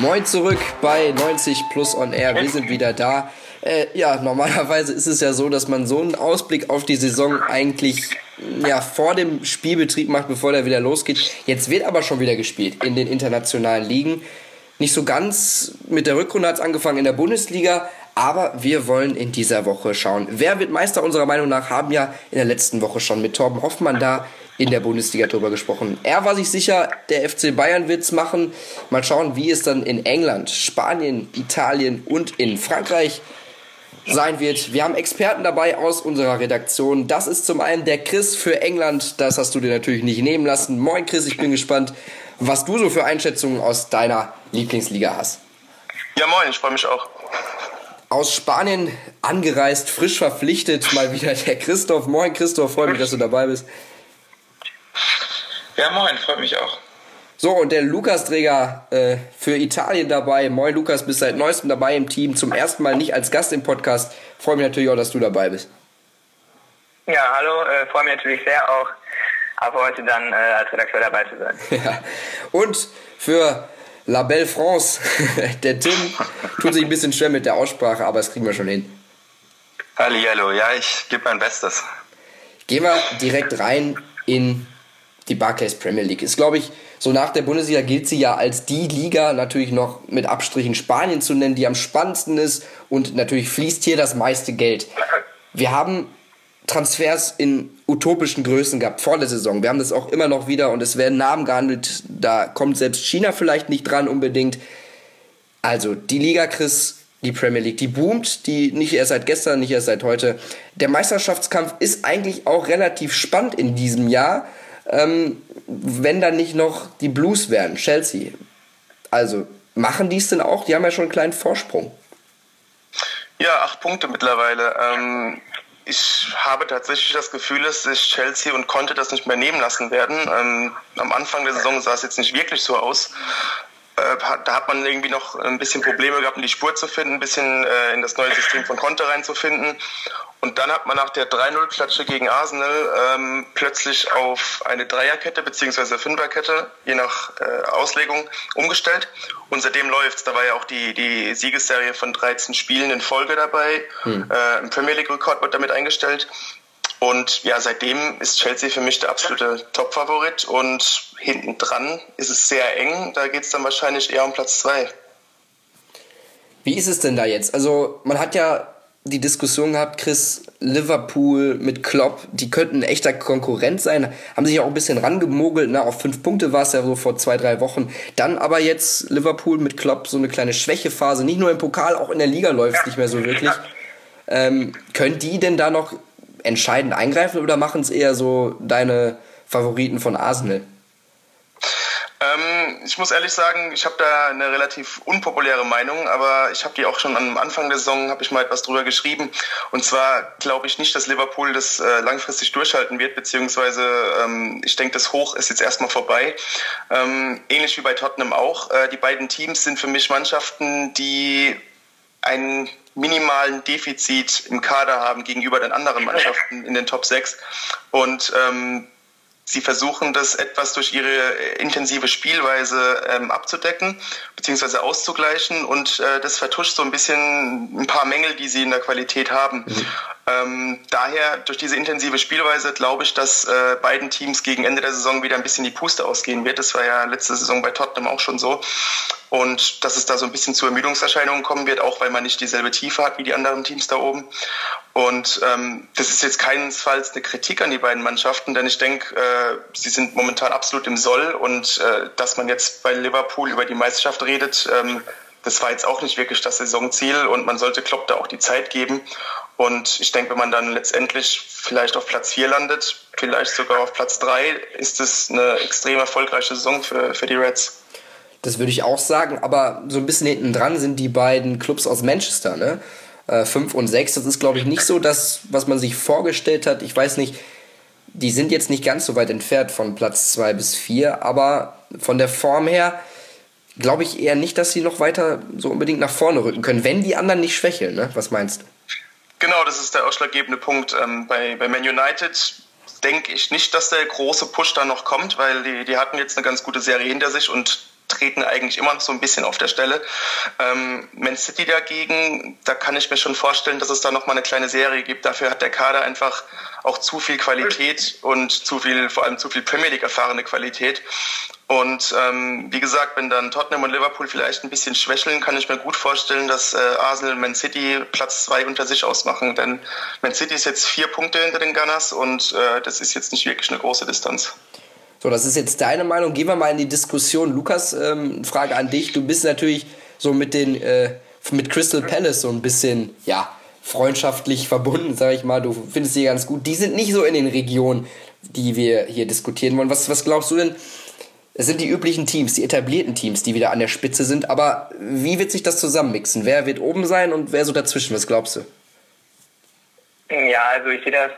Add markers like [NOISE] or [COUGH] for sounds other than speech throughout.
Moin zurück bei 90 Plus on Air. Wir sind wieder da. Äh, ja, normalerweise ist es ja so, dass man so einen Ausblick auf die Saison eigentlich ja, vor dem Spielbetrieb macht, bevor der wieder losgeht. Jetzt wird aber schon wieder gespielt in den internationalen Ligen. Nicht so ganz mit der Rückrunde hat es angefangen in der Bundesliga, aber wir wollen in dieser Woche schauen. Wer wird Meister unserer Meinung nach? Haben ja in der letzten Woche schon mit Torben Hoffmann da in der Bundesliga drüber gesprochen. Er war sich sicher, der FC Bayern wird es machen. Mal schauen, wie es dann in England, Spanien, Italien und in Frankreich sein wird. Wir haben Experten dabei aus unserer Redaktion. Das ist zum einen der Chris für England. Das hast du dir natürlich nicht nehmen lassen. Moin Chris, ich bin gespannt, was du so für Einschätzungen aus deiner Lieblingsliga hast. Ja, moin, ich freue mich auch. Aus Spanien angereist, frisch verpflichtet, mal wieder der Christoph. Moin Christoph, freue mich, dass du dabei bist. Ja, moin, freut mich auch. So, und der Lukas-Träger äh, für Italien dabei. Moin Lukas, bist seit neuestem dabei im Team. Zum ersten Mal nicht als Gast im Podcast. Freue mich natürlich auch, dass du dabei bist. Ja, hallo, äh, freue mich natürlich sehr auch, ab heute dann äh, als Redakteur dabei zu sein. [LAUGHS] ja. Und für La Belle France, [LAUGHS] der Tim, tut sich ein bisschen schwer mit der Aussprache, aber das kriegen wir schon hin. Hallo, ja, ich gebe mein Bestes. Gehen wir direkt rein in die Barclays Premier League. Ist, glaube ich, so nach der Bundesliga gilt sie ja als die Liga, natürlich noch mit Abstrichen Spanien zu nennen, die am spannendsten ist und natürlich fließt hier das meiste Geld. Wir haben Transfers in utopischen Größen gehabt vor der Saison. Wir haben das auch immer noch wieder und es werden Namen gehandelt. Da kommt selbst China vielleicht nicht dran unbedingt. Also, die Liga, Chris, die Premier League, die boomt, die nicht erst seit gestern, nicht erst seit heute. Der Meisterschaftskampf ist eigentlich auch relativ spannend in diesem Jahr ähm, wenn dann nicht noch die Blues wären, Chelsea. Also machen die es denn auch? Die haben ja schon einen kleinen Vorsprung. Ja, acht Punkte mittlerweile. Ähm, ich habe tatsächlich das Gefühl, dass sich Chelsea und Conte das nicht mehr nehmen lassen werden. Ähm, am Anfang der Saison sah es jetzt nicht wirklich so aus. Äh, da hat man irgendwie noch ein bisschen Probleme gehabt, die Spur zu finden, ein bisschen äh, in das neue System von Conte reinzufinden. Und dann hat man nach der 3-0-Klatsche gegen Arsenal ähm, plötzlich auf eine Dreierkette bzw. Fünferkette, je nach äh, Auslegung, umgestellt. Und seitdem läuft's. Da war ja auch die, die Siegesserie von 13 Spielen in Folge dabei. Hm. Äh, Ein Premier League-Rekord wird damit eingestellt. Und ja, seitdem ist Chelsea für mich der absolute Top-Favorit. Und hinten dran ist es sehr eng. Da geht es dann wahrscheinlich eher um Platz 2. Wie ist es denn da jetzt? Also, man hat ja die Diskussion gehabt, Chris, Liverpool mit Klopp, die könnten ein echter Konkurrent sein, haben sich auch ein bisschen rangemogelt, ne? auf fünf Punkte war es ja so vor zwei, drei Wochen. Dann aber jetzt Liverpool mit Klopp so eine kleine Schwächephase, nicht nur im Pokal, auch in der Liga läuft es nicht mehr so wirklich. Ähm, können die denn da noch entscheidend eingreifen oder machen es eher so deine Favoriten von Arsenal? Ähm, ich muss ehrlich sagen, ich habe da eine relativ unpopuläre Meinung, aber ich habe die auch schon am Anfang der Saison, habe ich mal etwas drüber geschrieben. Und zwar glaube ich nicht, dass Liverpool das äh, langfristig durchhalten wird, beziehungsweise ähm, ich denke, das Hoch ist jetzt erstmal vorbei. Ähm, ähnlich wie bei Tottenham auch. Äh, die beiden Teams sind für mich Mannschaften, die einen minimalen Defizit im Kader haben gegenüber den anderen Mannschaften in den Top 6. Und ähm, Sie versuchen das etwas durch ihre intensive Spielweise ähm, abzudecken bzw. auszugleichen und äh, das vertuscht so ein bisschen ein paar Mängel, die sie in der Qualität haben. Mhm. Ähm, daher durch diese intensive Spielweise glaube ich, dass äh, beiden Teams gegen Ende der Saison wieder ein bisschen die Puste ausgehen wird. Das war ja letzte Saison bei Tottenham auch schon so. Und dass es da so ein bisschen zu Ermüdungserscheinungen kommen wird, auch weil man nicht dieselbe Tiefe hat wie die anderen Teams da oben. Und ähm, das ist jetzt keinesfalls eine Kritik an die beiden Mannschaften, denn ich denke, äh, sie sind momentan absolut im Soll und äh, dass man jetzt bei Liverpool über die Meisterschaft redet, ähm, das war jetzt auch nicht wirklich das Saisonziel und man sollte Klopp da auch die Zeit geben. Und ich denke, wenn man dann letztendlich vielleicht auf Platz 4 landet, vielleicht sogar auf Platz 3, ist es eine extrem erfolgreiche Saison für, für die Reds. Das würde ich auch sagen, aber so ein bisschen hinten dran sind die beiden Clubs aus Manchester, ne? 5 äh, und 6. Das ist, glaube ich, nicht so das, was man sich vorgestellt hat. Ich weiß nicht, die sind jetzt nicht ganz so weit entfernt von Platz 2 bis 4, aber von der Form her glaube ich eher nicht, dass sie noch weiter so unbedingt nach vorne rücken können, wenn die anderen nicht schwächeln. Ne? Was meinst du? Genau, das ist der ausschlaggebende Punkt. Ähm, bei, bei Man United denke ich nicht, dass der große Push da noch kommt, weil die, die hatten jetzt eine ganz gute Serie hinter sich und treten eigentlich immer noch so ein bisschen auf der Stelle. Ähm, Man City dagegen, da kann ich mir schon vorstellen, dass es da nochmal eine kleine Serie gibt. Dafür hat der Kader einfach auch zu viel Qualität und zu viel, vor allem zu viel Premier League erfahrene Qualität. Und ähm, wie gesagt, wenn dann Tottenham und Liverpool vielleicht ein bisschen schwächeln, kann ich mir gut vorstellen, dass äh, Arsenal und Man City Platz zwei unter sich ausmachen. Denn Man City ist jetzt vier Punkte hinter den Gunners und äh, das ist jetzt nicht wirklich eine große Distanz. So, das ist jetzt deine Meinung. Gehen wir mal in die Diskussion. Lukas, ähm, Frage an dich. Du bist natürlich so mit den äh, mit Crystal Palace so ein bisschen, ja, freundschaftlich verbunden, sage ich mal. Du findest sie ganz gut. Die sind nicht so in den Regionen, die wir hier diskutieren wollen. Was, was glaubst du denn? Es sind die üblichen Teams, die etablierten Teams, die wieder an der Spitze sind. Aber wie wird sich das zusammenmixen? Wer wird oben sein und wer so dazwischen? Was glaubst du? Ja, also ich sehe das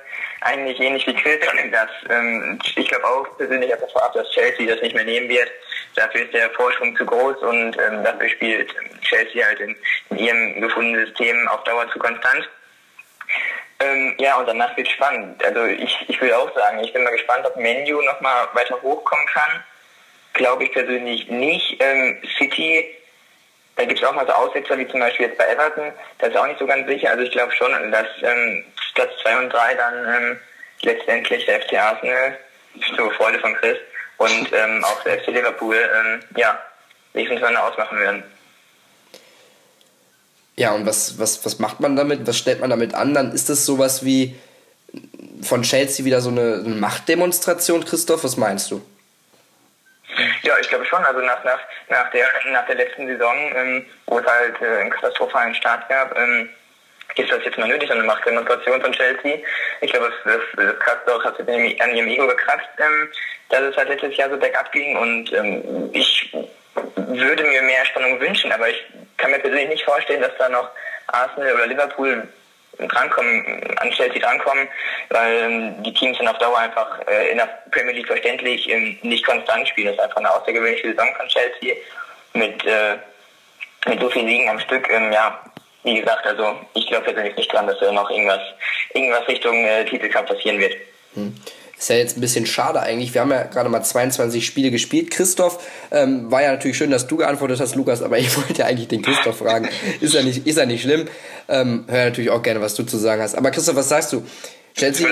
eigentlich ähnlich wie Chris. Dass, ähm, ich glaube auch persönlich einfach vorab, dass Chelsea das nicht mehr nehmen wird. Dafür ist der Vorsprung zu groß und ähm, dafür spielt Chelsea halt in, in ihrem gefundenen System auf Dauer zu konstant. Ähm, ja, und danach wird spannend. Also ich, ich würde auch sagen, ich bin mal gespannt, ob Menu nochmal weiter hochkommen kann glaube ich persönlich nicht. Ähm, City, da gibt es auch mal so Aussetzer, wie zum Beispiel jetzt bei Everton, das ist auch nicht so ganz sicher. Also ich glaube schon, dass ähm, Platz 2 und 3 dann ähm, letztendlich der FC Arsenal, zur Freude von Chris, und [LAUGHS] ähm, auch der FC Liverpool, ähm, ja, Riesentonne ausmachen werden. Ja, und was, was, was macht man damit? Was stellt man damit an? Dann ist das sowas wie von Chelsea wieder so eine, eine Machtdemonstration, Christoph? Was meinst du? Ja, ich glaube schon. Also nach, nach, nach, der, nach der letzten Saison, ähm, wo es halt äh, einen katastrophalen Start gab, ähm, ist das jetzt mal nötig, eine Machtdemonstration von Chelsea. Ich glaube, das, das, das kratzt auch, hat an ihrem Ego gekratzt, ähm, dass es halt letztes Jahr so bergab ging und ähm, ich würde mir mehr Spannung wünschen, aber ich kann mir persönlich nicht vorstellen, dass da noch Arsenal oder Liverpool drankommen, an Chelsea drankommen, weil ähm, die Teams sind auf Dauer einfach äh, in der Premier League verständlich ähm, nicht konstant spielen. Das ist einfach eine außergewöhnliche Saison von Chelsea mit, äh, mit so vielen Siegen am Stück. Ähm, ja, wie gesagt, also ich glaube persönlich nicht dran, dass da noch irgendwas, irgendwas Richtung äh, Titelkampf passieren wird. Hm. Ist ja jetzt ein bisschen schade eigentlich. Wir haben ja gerade mal 22 Spiele gespielt. Christoph, ähm, war ja natürlich schön, dass du geantwortet hast, Lukas, aber [LAUGHS] ich wollte ja eigentlich den Christoph fragen. Ist ja nicht, ist ja nicht schlimm. Ähm, hör natürlich auch gerne, was du zu sagen hast. Aber Christoph, was sagst du? Chelsea,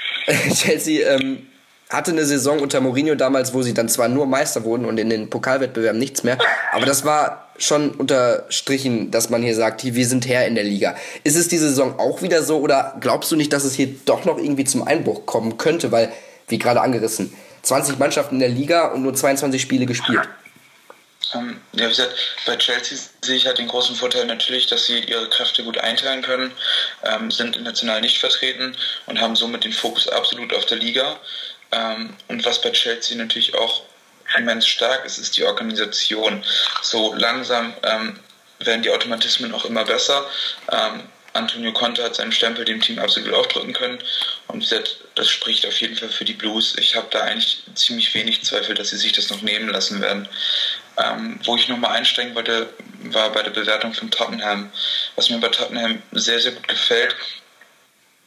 [LAUGHS] Chelsea ähm, hatte eine Saison unter Mourinho damals, wo sie dann zwar nur Meister wurden und in den Pokalwettbewerben nichts mehr, aber das war schon unterstrichen, dass man hier sagt, wir sind Herr in der Liga. Ist es diese Saison auch wieder so oder glaubst du nicht, dass es hier doch noch irgendwie zum Einbruch kommen könnte, weil, wie gerade angerissen, 20 Mannschaften in der Liga und nur 22 Spiele gespielt? Ähm, ja, wie gesagt, bei Chelsea sehe ich halt den großen Vorteil natürlich, dass sie ihre Kräfte gut einteilen können, ähm, sind international nicht vertreten und haben somit den Fokus absolut auf der Liga. Ähm, und was bei Chelsea natürlich auch immens stark ist, ist die Organisation. So langsam ähm, werden die Automatismen auch immer besser. Ähm, Antonio Conte hat seinen Stempel dem Team absolut aufdrücken können und das spricht auf jeden Fall für die Blues. Ich habe da eigentlich ziemlich wenig Zweifel, dass sie sich das noch nehmen lassen werden. Ähm, wo ich nochmal einsteigen wollte, war bei der Bewertung von Tottenham. Was mir bei Tottenham sehr, sehr gut gefällt,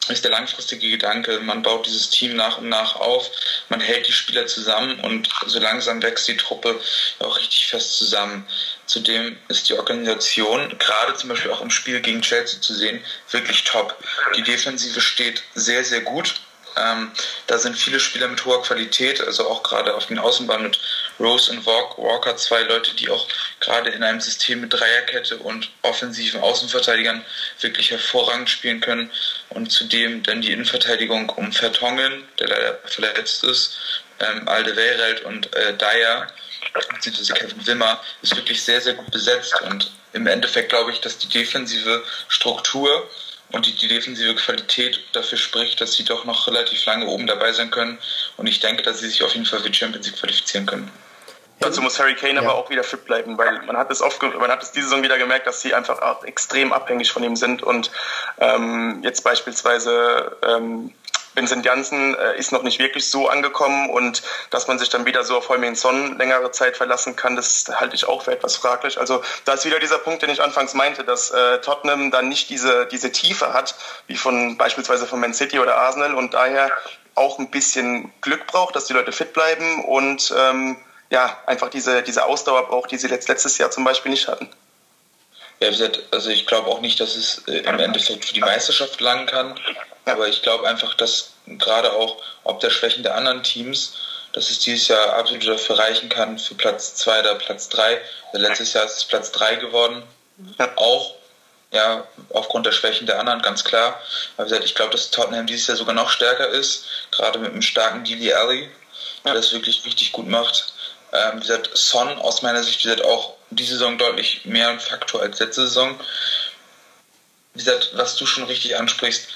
ist der langfristige Gedanke. Man baut dieses Team nach und nach auf, man hält die Spieler zusammen und so langsam wächst die Truppe auch richtig fest zusammen. Zudem ist die Organisation, gerade zum Beispiel auch im Spiel gegen Chelsea zu sehen, wirklich top. Die Defensive steht sehr, sehr gut. Ähm, da sind viele Spieler mit hoher Qualität, also auch gerade auf den Außenbahn mit Rose und Walker, zwei Leute, die auch gerade in einem System mit Dreierkette und offensiven Außenverteidigern wirklich hervorragend spielen können. Und zudem dann die Innenverteidigung um Vertongen, der leider verletzt ist, ähm, Alderweireld und äh, Dyer, beziehungsweise Kevin Wimmer, ist wirklich sehr, sehr gut besetzt. Und im Endeffekt glaube ich, dass die defensive Struktur und die, die defensive Qualität dafür spricht, dass sie doch noch relativ lange oben dabei sein können. Und ich denke, dass sie sich auf jeden Fall für die Champions League qualifizieren können. Dazu muss Harry Kane ja. aber auch wieder fit bleiben, weil man hat es oft, man hat es diese Saison wieder gemerkt, dass sie einfach extrem abhängig von ihm sind und ähm, jetzt beispielsweise ähm, Vincent Janssen äh, ist noch nicht wirklich so angekommen und dass man sich dann wieder so auf Heumin Son längere Zeit verlassen kann, das halte ich auch für etwas fraglich. Also da ist wieder dieser Punkt, den ich anfangs meinte, dass äh, Tottenham dann nicht diese, diese Tiefe hat, wie von beispielsweise von Man City oder Arsenal und daher auch ein bisschen Glück braucht, dass die Leute fit bleiben und ähm, ja, einfach diese, diese Ausdauer braucht, die sie letztes Jahr zum Beispiel nicht hatten. Ja, also ich glaube auch nicht, dass es äh, im Endeffekt für die Meisterschaft langen kann, aber ich glaube einfach, dass gerade auch ob der Schwächen der anderen Teams, dass es dieses Jahr absolut dafür reichen kann für Platz 2 oder Platz 3. Also letztes Jahr ist es Platz 3 geworden. Auch ja, aufgrund der Schwächen der anderen, ganz klar. Aber wie gesagt, ich glaube, dass Tottenham dieses Jahr sogar noch stärker ist, gerade mit einem starken Dili Alley, der das wirklich richtig gut macht. Ähm, wie gesagt, Son aus meiner Sicht, wie gesagt, auch diese Saison deutlich mehr ein Faktor als letzte Saison. Wie gesagt, was du schon richtig ansprichst,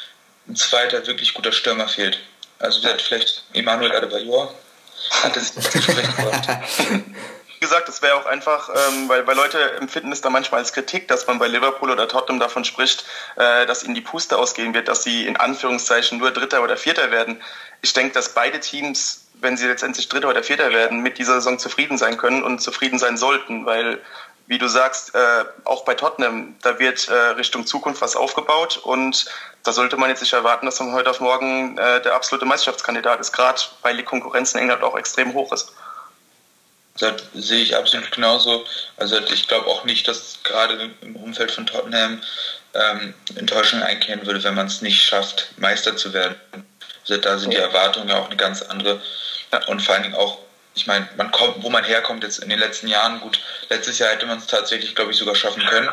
ein zweiter wirklich guter Stürmer fehlt. Also wie gesagt, vielleicht Emmanuel Adebayor hat es nicht gebracht. [LAUGHS] Wie gesagt, es wäre auch einfach, ähm, weil, weil Leute empfinden es da manchmal als Kritik, dass man bei Liverpool oder Tottenham davon spricht, äh, dass ihnen die Puste ausgehen wird, dass sie in Anführungszeichen nur Dritter oder Vierter werden. Ich denke, dass beide Teams wenn sie letztendlich Dritter oder Vierter werden, mit dieser Saison zufrieden sein können und zufrieden sein sollten, weil wie du sagst, äh, auch bei Tottenham, da wird äh, Richtung Zukunft was aufgebaut und da sollte man jetzt nicht erwarten, dass man heute auf morgen äh, der absolute Meisterschaftskandidat ist, gerade weil die Konkurrenz in England auch extrem hoch ist. Das sehe ich absolut genauso. Also ich glaube auch nicht, dass gerade im Umfeld von Tottenham ähm, Enttäuschung einkehren würde, wenn man es nicht schafft, Meister zu werden. Also da sind die Erwartungen ja auch eine ganz andere. Und vor allen Dingen auch, ich meine, man kommt, wo man herkommt jetzt in den letzten Jahren, gut, letztes Jahr hätte man es tatsächlich, glaube ich, sogar schaffen können.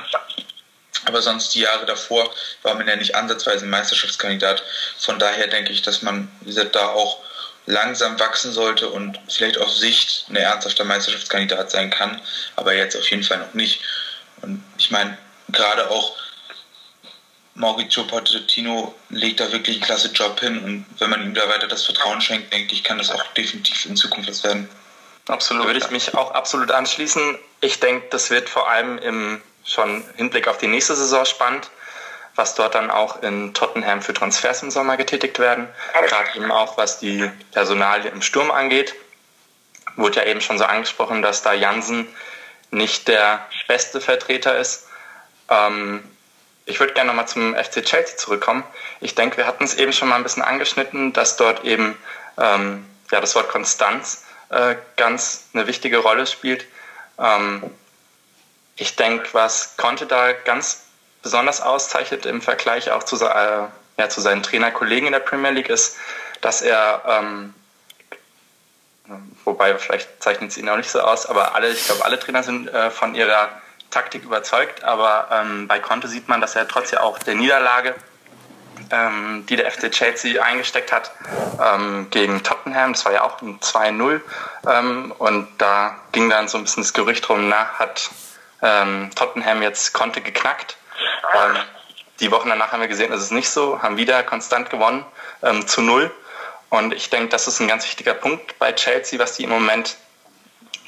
Aber sonst die Jahre davor war man ja nicht ansatzweise Meisterschaftskandidat. Von daher denke ich, dass man, wie gesagt, da auch langsam wachsen sollte und vielleicht auf Sicht ein ernsthafter Meisterschaftskandidat sein kann, aber jetzt auf jeden Fall noch nicht. Und ich meine, gerade auch Maurizio Pochettino legt da wirklich einen klasse Job hin und wenn man ihm da weiter das Vertrauen schenkt, denke ich, kann das auch definitiv in Zukunft was werden. Absolut. Würde ich mich auch absolut anschließen. Ich denke, das wird vor allem im schon Hinblick auf die nächste Saison spannend, was dort dann auch in Tottenham für Transfers im Sommer getätigt werden. Gerade eben auch was die Personalie im Sturm angeht. Wurde ja eben schon so angesprochen, dass da Jansen nicht der beste Vertreter ist. Ähm, ich würde gerne nochmal zum FC Chelsea zurückkommen. Ich denke, wir hatten es eben schon mal ein bisschen angeschnitten, dass dort eben ähm, ja, das Wort Konstanz äh, ganz eine wichtige Rolle spielt. Ähm, ich denke, was Conte da ganz besonders auszeichnet im Vergleich auch zu, äh, ja, zu seinen Trainerkollegen in der Premier League ist, dass er, ähm, wobei vielleicht zeichnet es ihn auch nicht so aus, aber alle, ich glaube, alle Trainer sind äh, von ihrer Taktik überzeugt, aber ähm, bei Conte sieht man, dass er trotz ja auch der Niederlage, ähm, die der FC Chelsea eingesteckt hat, ähm, gegen Tottenham, das war ja auch ein 2-0 ähm, und da ging dann so ein bisschen das Gerücht rum, na, hat ähm, Tottenham jetzt Conte geknackt. Ähm, die Wochen danach haben wir gesehen, ist es nicht so, haben wieder konstant gewonnen, zu null. Und ich denke, das ist ein ganz wichtiger Punkt bei Chelsea, was die im Moment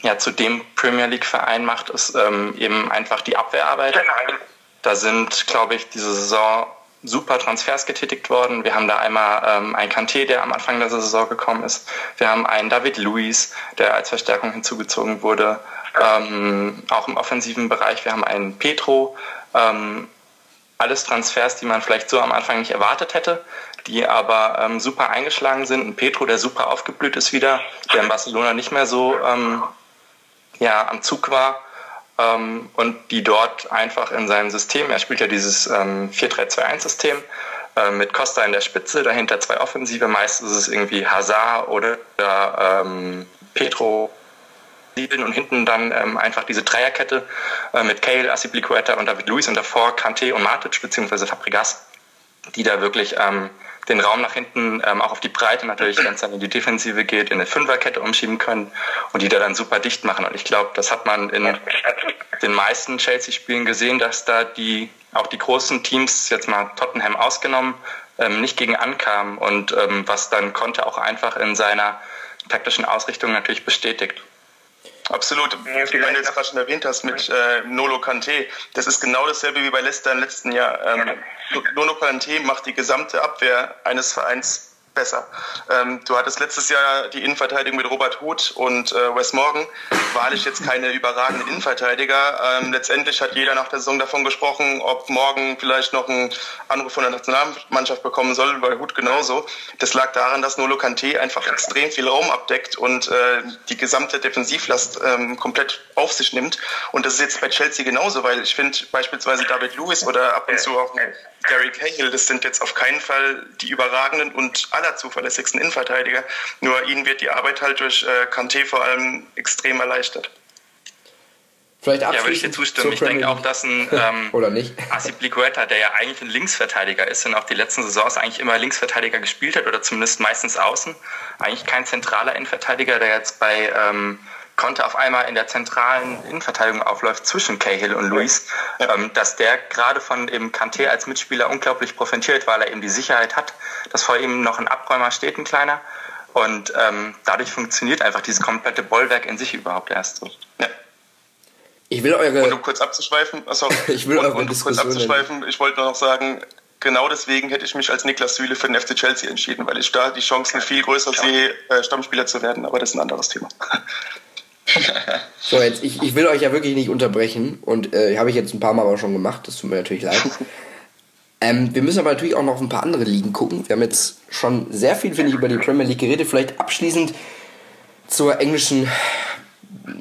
ja zu dem Premier League-Verein macht, ist ähm, eben einfach die Abwehrarbeit. Genau. Da sind, glaube ich, diese Saison super Transfers getätigt worden. Wir haben da einmal ähm, einen Kanté, der am Anfang der Saison gekommen ist. Wir haben einen David Luiz, der als Verstärkung hinzugezogen wurde. Ähm, auch im offensiven Bereich. Wir haben einen Petro. Ähm, alles Transfers, die man vielleicht so am Anfang nicht erwartet hätte, die aber ähm, super eingeschlagen sind. Ein Petro, der super aufgeblüht ist wieder, der in Barcelona nicht mehr so ähm, ja, am Zug war ähm, und die dort einfach in seinem System, er spielt ja dieses ähm, 4-3-2-1-System äh, mit Costa in der Spitze, dahinter zwei Offensive, meistens ist es irgendwie Hazard oder, oder Petro und hinten dann ähm, einfach diese Dreierkette äh, mit Cale, Asipliqueta und David Luiz und davor Kante und Matic beziehungsweise Fabregas, die da wirklich ähm, den Raum nach hinten ähm, auch auf die Breite natürlich, wenn es dann in die Defensive geht, in eine Fünferkette umschieben können und die da dann super dicht machen. Und ich glaube, das hat man in den meisten Chelsea-Spielen gesehen, dass da die auch die großen Teams, jetzt mal Tottenham ausgenommen, ähm, nicht gegen ankamen und ähm, was dann konnte auch einfach in seiner taktischen Ausrichtung natürlich bestätigt. Absolut. Wie du jetzt gerade schon erwähnt hast mit äh, Nolo Kante, das ist genau dasselbe wie bei Leicester im letzten Jahr. Ähm, Nolo Kante macht die gesamte Abwehr eines Vereins besser. Ähm, du hattest letztes Jahr die Innenverteidigung mit Robert Huth und äh, Wes Morgan. Wahrlich jetzt keine überragenden Innenverteidiger. Ähm, letztendlich hat jeder nach der Saison davon gesprochen, ob Morgan vielleicht noch einen Anruf von der Nationalmannschaft bekommen soll, bei Huth genauso. Das lag daran, dass Nolo Kante einfach extrem viel Raum abdeckt und äh, die gesamte Defensivlast ähm, komplett auf sich nimmt. Und das ist jetzt bei Chelsea genauso, weil ich finde beispielsweise David Lewis oder ab und zu auch Gary Cahill, das sind jetzt auf keinen Fall die überragenden und allerzuverlässigsten Innenverteidiger. Nur ihnen wird die Arbeit halt durch äh, Kanté vor allem extrem erleichtert. Vielleicht ja, würde ich dir zustimmen. Ich denke auch, dass ein ähm, [LAUGHS] Oder nicht. Asipliqueta, der ja eigentlich ein Linksverteidiger ist und auch die letzten Saisons eigentlich immer Linksverteidiger gespielt hat oder zumindest meistens außen, eigentlich kein zentraler Innenverteidiger, der jetzt bei ähm, Conte auf einmal in der zentralen Innenverteidigung aufläuft zwischen Cahill und Luis, ähm, dass der gerade von eben Kanté als Mitspieler unglaublich profitiert, weil er eben die Sicherheit hat, dass vor ihm noch ein Abräumer steht, ein kleiner. Und ähm, dadurch funktioniert einfach dieses komplette Bollwerk in sich überhaupt erst so. Ja. Ich will eure. Und um kurz abzuschweifen, achso, [LAUGHS] ich will und, eure und um kurz abzuschweifen, ich wollte nur noch sagen, genau deswegen hätte ich mich als Niklas Süle für den FC Chelsea entschieden, weil ich da die Chancen viel größer sehe, äh, Stammspieler zu werden, aber das ist ein anderes Thema. [LAUGHS] [LAUGHS] so, jetzt, ich, ich will euch ja wirklich nicht unterbrechen und äh, habe ich jetzt ein paar Mal aber schon gemacht, das tut mir natürlich leid. [LAUGHS] Ähm, wir müssen aber natürlich auch noch auf ein paar andere Ligen gucken. Wir haben jetzt schon sehr viel, finde ich, über die Premier League geredet. Vielleicht abschließend zur englischen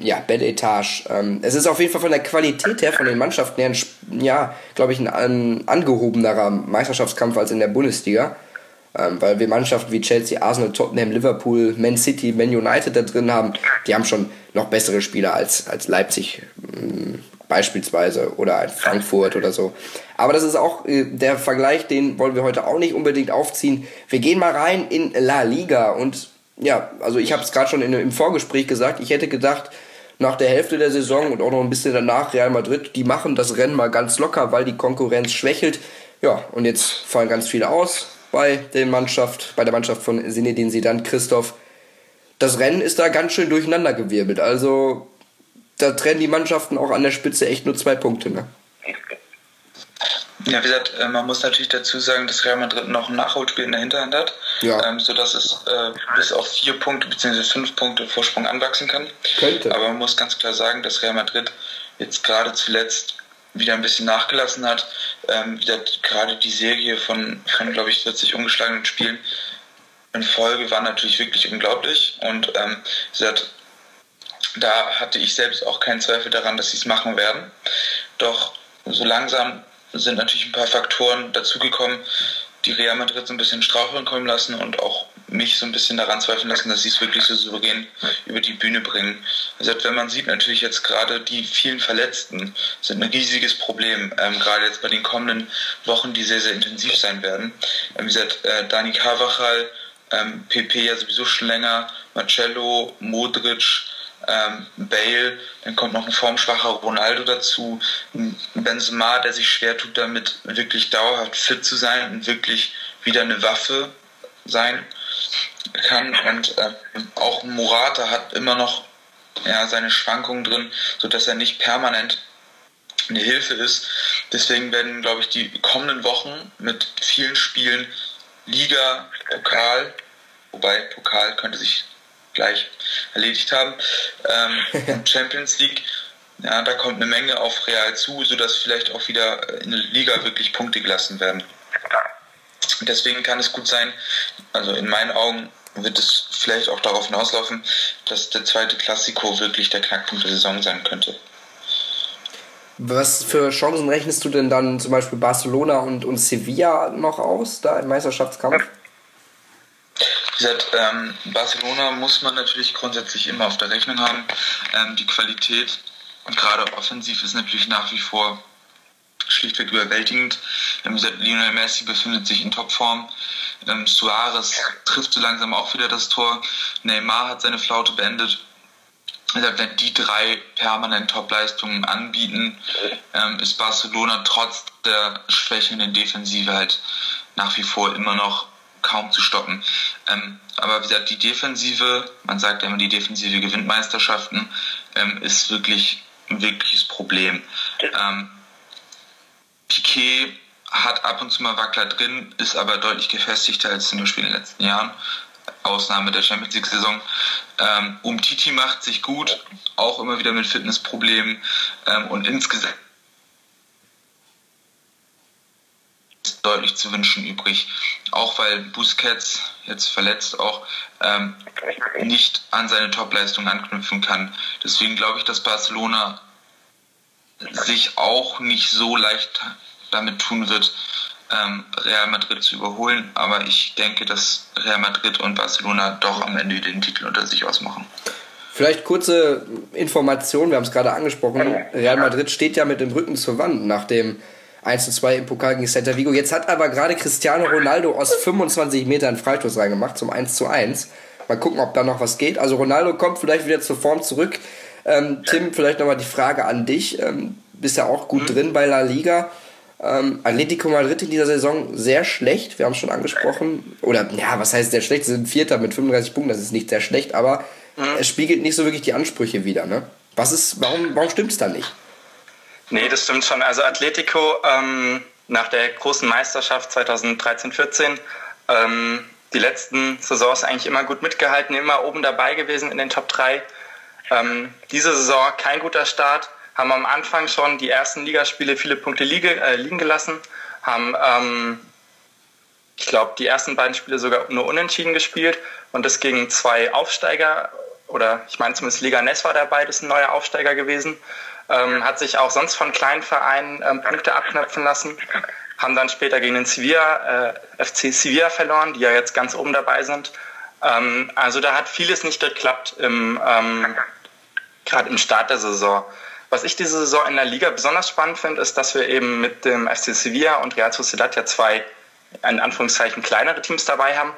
ja, Bettetage. Ähm, es ist auf jeden Fall von der Qualität her, von den Mannschaften her, ein, ja, glaube ich, ein, ein angehobenerer Meisterschaftskampf als in der Bundesliga. Ähm, weil wir Mannschaften wie Chelsea, Arsenal, Tottenham, Liverpool, Man City, Man United da drin haben, die haben schon noch bessere Spieler als, als Leipzig mh, beispielsweise oder als Frankfurt oder so. Aber das ist auch äh, der Vergleich, den wollen wir heute auch nicht unbedingt aufziehen. Wir gehen mal rein in La Liga und ja, also ich habe es gerade schon in, im Vorgespräch gesagt, ich hätte gedacht, nach der Hälfte der Saison und auch noch ein bisschen danach Real Madrid, die machen das Rennen mal ganz locker, weil die Konkurrenz schwächelt. Ja, und jetzt fallen ganz viele aus bei der Mannschaft, bei der Mannschaft von Zinedine Zidane, Christoph. Das Rennen ist da ganz schön durcheinandergewirbelt. Also da trennen die Mannschaften auch an der Spitze echt nur zwei Punkte. Ne? Ja, wie gesagt, äh, man muss natürlich dazu sagen, dass Real Madrid noch ein Nachholspiel in der Hinterhand hat, ja. ähm, sodass es äh, bis auf vier Punkte bzw. fünf Punkte Vorsprung anwachsen kann. Könnte. Aber man muss ganz klar sagen, dass Real Madrid jetzt gerade zuletzt wieder ein bisschen nachgelassen hat. Ähm, wieder gerade die Serie von, von glaube ich, 40 ungeschlagenen Spielen in Folge war natürlich wirklich unglaublich. Und ähm, gesagt, da hatte ich selbst auch keinen Zweifel daran, dass sie es machen werden. Doch so langsam sind natürlich ein paar Faktoren dazugekommen, die Real Madrid so ein bisschen straucheln kommen lassen und auch mich so ein bisschen daran zweifeln lassen, dass sie es wirklich so souverän über die Bühne bringen. Also wenn man sieht, natürlich jetzt gerade die vielen Verletzten sind ein riesiges Problem, ähm, gerade jetzt bei den kommenden Wochen, die sehr, sehr intensiv sein werden. Ähm, wie gesagt, äh, Dani Carvajal, ähm, PP ja sowieso schon länger, Marcello, Modric, ähm, Bale, dann kommt noch ein formschwacher Ronaldo dazu, Benzema, der sich schwer tut, damit wirklich dauerhaft fit zu sein und wirklich wieder eine Waffe sein kann. Und äh, auch Morata hat immer noch ja, seine Schwankungen drin, sodass er nicht permanent eine Hilfe ist. Deswegen werden, glaube ich, die kommenden Wochen mit vielen Spielen Liga, Pokal, wobei Pokal könnte sich gleich erledigt haben. Ähm, [LAUGHS] Champions League, ja, da kommt eine Menge auf Real zu, sodass vielleicht auch wieder in der Liga wirklich Punkte gelassen werden. Deswegen kann es gut sein, also in meinen Augen wird es vielleicht auch darauf hinauslaufen, dass der zweite Klassiko wirklich der Knackpunkt der Saison sein könnte. Was für Chancen rechnest du denn dann zum Beispiel Barcelona und, und Sevilla noch aus, da im Meisterschaftskampf? Wie gesagt, ähm, Barcelona muss man natürlich grundsätzlich immer auf der Rechnung haben. Ähm, die Qualität, gerade offensiv, ist natürlich nach wie vor schlichtweg überwältigend. Ähm, Lionel Messi befindet sich in Topform. Ähm, Suarez trifft so langsam auch wieder das Tor. Neymar hat seine Flaute beendet. Wenn die drei permanent Topleistungen anbieten, ähm, ist Barcelona trotz der schwächenden Defensive halt nach wie vor immer noch kaum zu stoppen. Ähm, aber wie gesagt, die Defensive, man sagt ja immer, die Defensive gewinnt Meisterschaften, ähm, ist wirklich ein wirkliches Problem. Ähm, Piquet hat ab und zu mal Wackler drin, ist aber deutlich gefestigter als zum Beispiel in den letzten Jahren. Ausnahme der Champions League-Saison. Ähm, um Titi macht sich gut, auch immer wieder mit Fitnessproblemen ähm, und insgesamt ist deutlich zu wünschen übrig. Auch weil Busquets, jetzt verletzt auch, ähm, nicht an seine Topleistung anknüpfen kann. Deswegen glaube ich, dass Barcelona sich auch nicht so leicht damit tun wird, ähm, Real Madrid zu überholen. Aber ich denke, dass Real Madrid und Barcelona doch am Ende den Titel unter sich ausmachen. Vielleicht kurze Information, wir haben es gerade angesprochen. Real Madrid steht ja mit dem Rücken zur Wand nach dem 1 zu 2 im Pokal gegen Celta Vigo. Jetzt hat aber gerade Cristiano Ronaldo aus [LAUGHS] 25 Metern Freistoß reingemacht zum 1 zu 1. Mal gucken, ob da noch was geht. Also Ronaldo kommt vielleicht wieder zur Form zurück. Ähm, Tim, vielleicht nochmal die Frage an dich. Ähm, bist ja auch gut mhm. drin bei La Liga. Ähm, Atletico Madrid in dieser Saison sehr schlecht, wir haben es schon angesprochen. Oder, ja, was heißt sehr schlecht? Sie sind Vierter mit 35 Punkten, das ist nicht sehr schlecht, aber mhm. es spiegelt nicht so wirklich die Ansprüche wider. Ne? Was ist, warum, warum stimmt es da nicht? Nee, das stimmt schon. Also Atletico ähm, nach der großen Meisterschaft 2013-14 ähm, die letzten Saisons eigentlich immer gut mitgehalten, immer oben dabei gewesen in den Top 3. Ähm, diese Saison kein guter Start haben am Anfang schon die ersten Ligaspiele viele Punkte liege, äh, liegen gelassen, haben, ähm, ich glaube, die ersten beiden Spiele sogar nur unentschieden gespielt und das gegen zwei Aufsteiger oder ich meine zumindest Liga Ness war dabei, das ist ein neuer Aufsteiger gewesen, ähm, hat sich auch sonst von kleinen Vereinen ähm, Punkte abknöpfen lassen, haben dann später gegen den Sevilla, äh, FC Sevilla verloren, die ja jetzt ganz oben dabei sind. Ähm, also da hat vieles nicht geklappt im ähm, gerade im Start der Saison. Was ich diese Saison in der Liga besonders spannend finde, ist, dass wir eben mit dem FC Sevilla und Real Sociedad ja zwei, in Anführungszeichen, kleinere Teams dabei haben.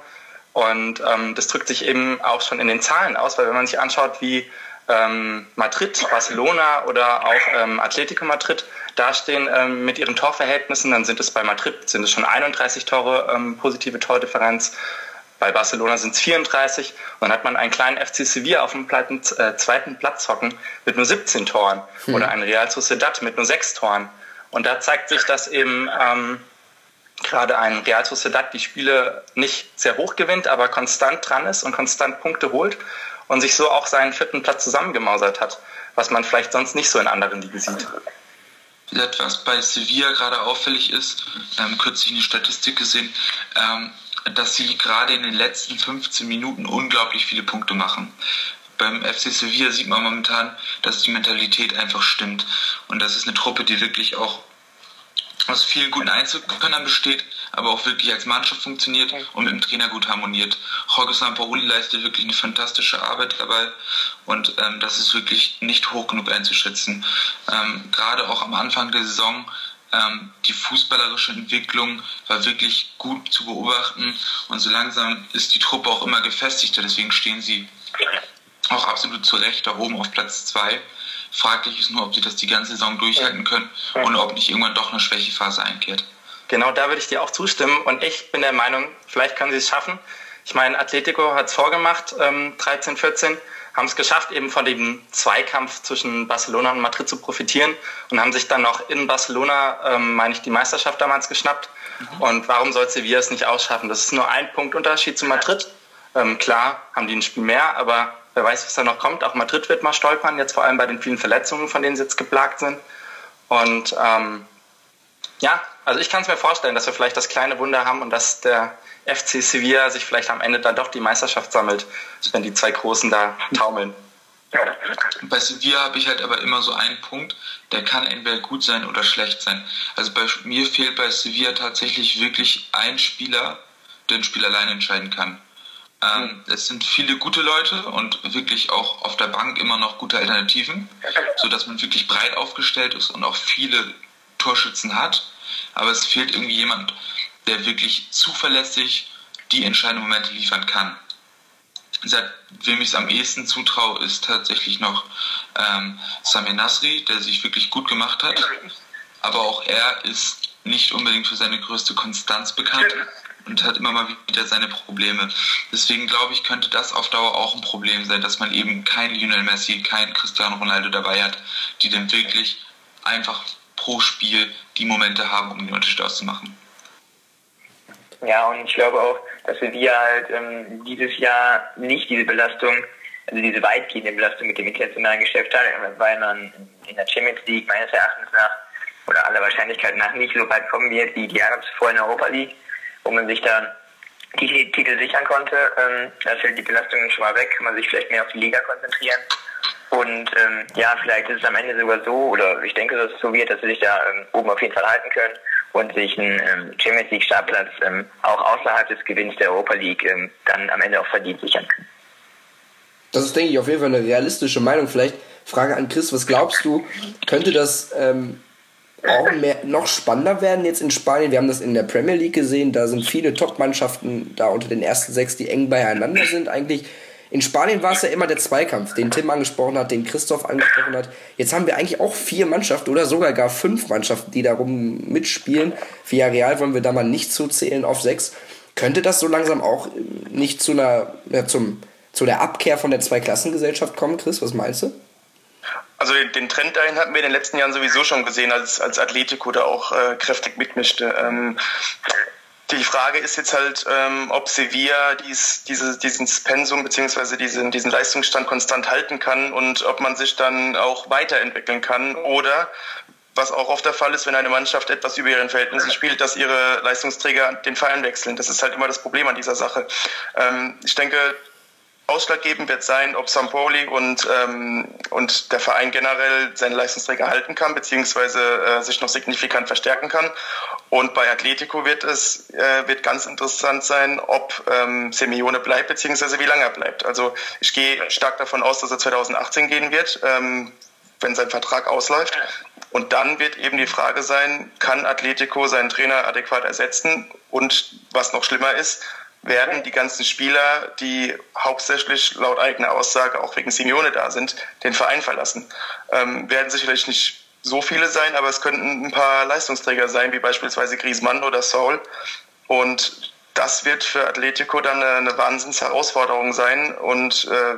Und ähm, das drückt sich eben auch schon in den Zahlen aus, weil wenn man sich anschaut, wie ähm, Madrid, Barcelona oder auch ähm, Atletico Madrid dastehen ähm, mit ihren Torverhältnissen, dann sind es bei Madrid sind es schon 31 Tore ähm, positive Tordifferenz. Bei Barcelona sind es 34 und dann hat man einen kleinen FC Sevilla auf dem Platten, äh, zweiten Platz hocken mit nur 17 Toren. Hm. oder einen Real Sociedad mit nur 6 Toren. Und da zeigt sich, dass eben ähm, gerade ein Real Sociedad die Spiele nicht sehr hoch gewinnt, aber konstant dran ist und konstant Punkte holt und sich so auch seinen vierten Platz zusammengemausert hat, was man vielleicht sonst nicht so in anderen Ligen sieht. Was bei Sevilla gerade auffällig ist, ähm, kürzlich eine Statistik gesehen, ähm, dass sie gerade in den letzten 15 Minuten unglaublich viele Punkte machen. Beim FC Sevilla sieht man momentan, dass die Mentalität einfach stimmt. Und das ist eine Truppe, die wirklich auch aus vielen guten Einzelkönnern besteht, aber auch wirklich als Mannschaft funktioniert und mit dem Trainer gut harmoniert. Jorge Sampaoli leistet wirklich eine fantastische Arbeit dabei und ähm, das ist wirklich nicht hoch genug einzuschätzen. Ähm, gerade auch am Anfang der Saison ähm, die fußballerische Entwicklung war wirklich gut zu beobachten und so langsam ist die Truppe auch immer gefestigter. Deswegen stehen sie auch absolut zu Recht da oben auf Platz 2. Fraglich ist nur, ob sie das die ganze Saison durchhalten können und ob nicht irgendwann doch eine Schwächephase einkehrt. Genau, da würde ich dir auch zustimmen. Und ich bin der Meinung, vielleicht können sie es schaffen. Ich meine, Atletico hat es vorgemacht, ähm, 13, 14 haben es geschafft, eben von dem Zweikampf zwischen Barcelona und Madrid zu profitieren und haben sich dann noch in Barcelona, ähm, meine ich, die Meisterschaft damals geschnappt. Mhm. Und warum soll Sevilla es nicht ausschaffen? Das ist nur ein Punkt Unterschied zu Madrid. Ähm, klar haben die ein Spiel mehr, aber wer weiß, was da noch kommt. Auch Madrid wird mal stolpern, jetzt vor allem bei den vielen Verletzungen, von denen sie jetzt geplagt sind. Und ähm, ja, also ich kann es mir vorstellen, dass wir vielleicht das kleine Wunder haben und dass der FC Sevilla sich vielleicht am Ende dann doch die Meisterschaft sammelt, wenn die zwei Großen da taumeln. Bei Sevilla habe ich halt aber immer so einen Punkt, der kann entweder gut sein oder schlecht sein. Also bei mir fehlt bei Sevilla tatsächlich wirklich ein Spieler, der ein Spiel allein entscheiden kann. Ähm, es sind viele gute Leute und wirklich auch auf der Bank immer noch gute Alternativen, [LAUGHS] sodass man wirklich breit aufgestellt ist und auch viele Torschützen hat. Aber es fehlt irgendwie jemand, der wirklich zuverlässig die entscheidenden Momente liefern kann. Seit wem ich es am ehesten zutraue, ist tatsächlich noch ähm, Samir Nasri, der sich wirklich gut gemacht hat. Aber auch er ist nicht unbedingt für seine größte Konstanz bekannt und hat immer mal wieder seine Probleme. Deswegen glaube ich, könnte das auf Dauer auch ein Problem sein, dass man eben kein Lionel Messi, kein Cristiano Ronaldo dabei hat, die dann wirklich einfach pro Spiel die Momente haben, um den Unterschied auszumachen. Ja, und ich glaube auch, dass wir halt ähm, dieses Jahr nicht diese Belastung, also diese weitgehende Belastung mit dem internationalen Geschäft haben, weil man in der Champions League meines Erachtens nach oder aller Wahrscheinlichkeit nach nicht so weit kommen wird wie die Jahre zuvor in der Europa League, wo man sich dann die Titel sichern konnte. Ähm, da fällt die Belastung schon mal weg, kann man sich vielleicht mehr auf die Liga konzentrieren. Und ähm, ja, vielleicht ist es am Ende sogar so, oder ich denke, dass es so wird, dass sie sich da ähm, oben auf jeden Fall halten können und sich einen ähm, Champions League Startplatz ähm, auch außerhalb des Gewinns der Europa League ähm, dann am Ende auch verdient sichern können. Das ist, denke ich, auf jeden Fall eine realistische Meinung. Vielleicht Frage an Chris, was glaubst du, könnte das ähm, auch mehr, noch spannender werden jetzt in Spanien. Wir haben das in der Premier League gesehen, da sind viele Top-Mannschaften da unter den ersten sechs, die eng beieinander sind. Eigentlich in Spanien war es ja immer der Zweikampf, den Tim angesprochen hat, den Christoph angesprochen hat. Jetzt haben wir eigentlich auch vier Mannschaften oder sogar gar fünf Mannschaften, die darum mitspielen. Villarreal wollen wir da mal nicht zuzählen auf sechs. Könnte das so langsam auch nicht zu einer, ja, zum, zu der Abkehr von der Zweiklassengesellschaft kommen, Chris? Was meinst du? Also den Trend dahin hatten wir in den letzten Jahren sowieso schon gesehen, als, als Atletico da auch äh, kräftig mitmischte. Ähm, die Frage ist jetzt halt, ähm, ob Sevilla dies, diese, diesen Pensum bzw. Diesen, diesen Leistungsstand konstant halten kann und ob man sich dann auch weiterentwickeln kann oder was auch oft der Fall ist, wenn eine Mannschaft etwas über ihren Verhältnissen spielt, dass ihre Leistungsträger den Verein wechseln. Das ist halt immer das Problem an dieser Sache. Ähm, ich denke, Ausschlaggebend wird sein, ob Sampoli und, ähm, und der Verein generell seine Leistungsträger halten kann, beziehungsweise äh, sich noch signifikant verstärken kann. Und bei Atletico wird es äh, wird ganz interessant sein, ob ähm, Simeone bleibt, beziehungsweise wie lange er bleibt. Also ich gehe stark davon aus, dass er 2018 gehen wird, ähm, wenn sein Vertrag ausläuft. Und dann wird eben die Frage sein, kann Atletico seinen Trainer adäquat ersetzen? Und was noch schlimmer ist, werden die ganzen Spieler, die hauptsächlich laut eigener Aussage auch wegen Simeone da sind, den Verein verlassen. Ähm, werden sicherlich nicht so viele sein, aber es könnten ein paar Leistungsträger sein, wie beispielsweise Griezmann oder Saul. Und das wird für Atletico dann eine, eine Wahnsinnsherausforderung sein und äh,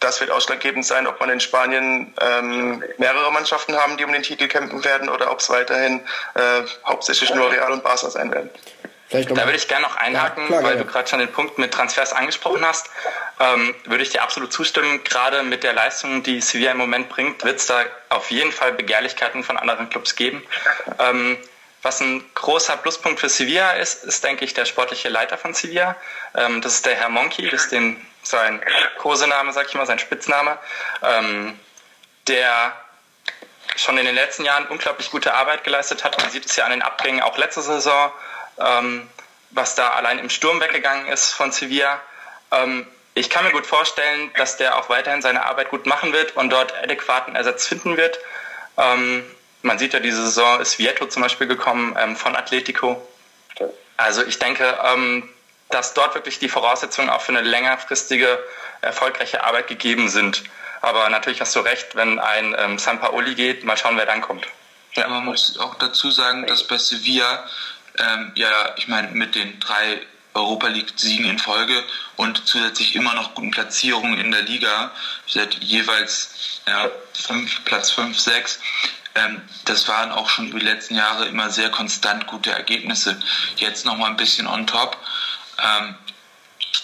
das wird ausschlaggebend sein, ob man in Spanien ähm, mehrere Mannschaften haben, die um den Titel kämpfen werden oder ob es weiterhin äh, hauptsächlich nur Real und Barca sein werden. Da würde ich gerne noch einhaken, ja, klar, weil ja. du gerade schon den Punkt mit Transfers angesprochen hast. Ähm, würde ich dir absolut zustimmen. Gerade mit der Leistung, die Sevilla im Moment bringt, wird es da auf jeden Fall Begehrlichkeiten von anderen Clubs geben. Ähm, was ein großer Pluspunkt für Sevilla ist, ist, denke ich, der sportliche Leiter von Sevilla. Ähm, das ist der Herr Monki, das ist den, sein Kosename, sag ich mal, sein Spitzname, ähm, der schon in den letzten Jahren unglaublich gute Arbeit geleistet hat. Man sieht es ja an den Abgängen auch letzte Saison, ähm, was da allein im Sturm weggegangen ist von Sevilla. Ähm, ich kann mir gut vorstellen, dass der auch weiterhin seine Arbeit gut machen wird und dort adäquaten Ersatz finden wird. Ähm, man sieht ja, diese Saison ist Vieto zum Beispiel gekommen ähm, von Atletico. Also ich denke, ähm, dass dort wirklich die Voraussetzungen auch für eine längerfristige, erfolgreiche Arbeit gegeben sind. Aber natürlich hast du recht, wenn ein ähm, Sampaoli geht, mal schauen, wer dann kommt. Ja. Man muss auch dazu sagen, dass bei Sevilla, ähm, ja, ich meine, mit den drei Europa League-Siegen in Folge und zusätzlich immer noch guten Platzierungen in der Liga, seit jeweils ja, fünf, Platz 5, 6. Ähm, das waren auch schon über die letzten Jahre immer sehr konstant gute Ergebnisse. Jetzt nochmal ein bisschen on top. Ähm,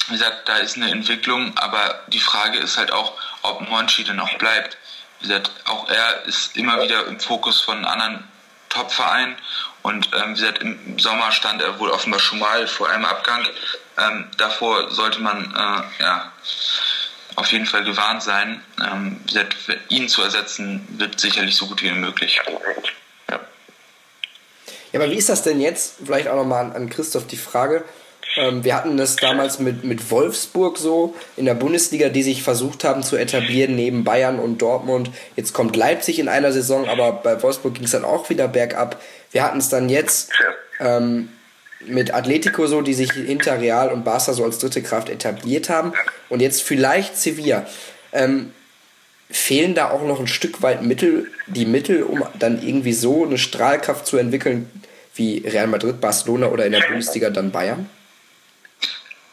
wie gesagt, da ist eine Entwicklung, aber die Frage ist halt auch, ob Monchi denn auch bleibt. Wie gesagt, auch er ist immer wieder im Fokus von anderen Top-Vereinen und ähm, wie gesagt, im Sommer stand er wohl offenbar schon mal vor einem Abgang. Ähm, davor sollte man äh, ja, auf jeden Fall gewarnt sein. Ähm, wie gesagt, ihn zu ersetzen wird sicherlich so gut wie möglich. Ja. aber wie ist das denn jetzt? Vielleicht auch nochmal an, an Christoph die Frage. Ähm, wir hatten das damals mit, mit Wolfsburg so in der Bundesliga, die sich versucht haben zu etablieren neben Bayern und Dortmund. Jetzt kommt Leipzig in einer Saison, aber bei Wolfsburg ging es dann auch wieder bergab. Wir hatten es dann jetzt ähm, mit Atletico so, die sich hinter Real und Barca so als dritte Kraft etabliert haben. Und jetzt vielleicht Sevilla. Ähm, fehlen da auch noch ein Stück weit Mittel, die Mittel, um dann irgendwie so eine Strahlkraft zu entwickeln wie Real Madrid, Barcelona oder in der Bundesliga dann Bayern?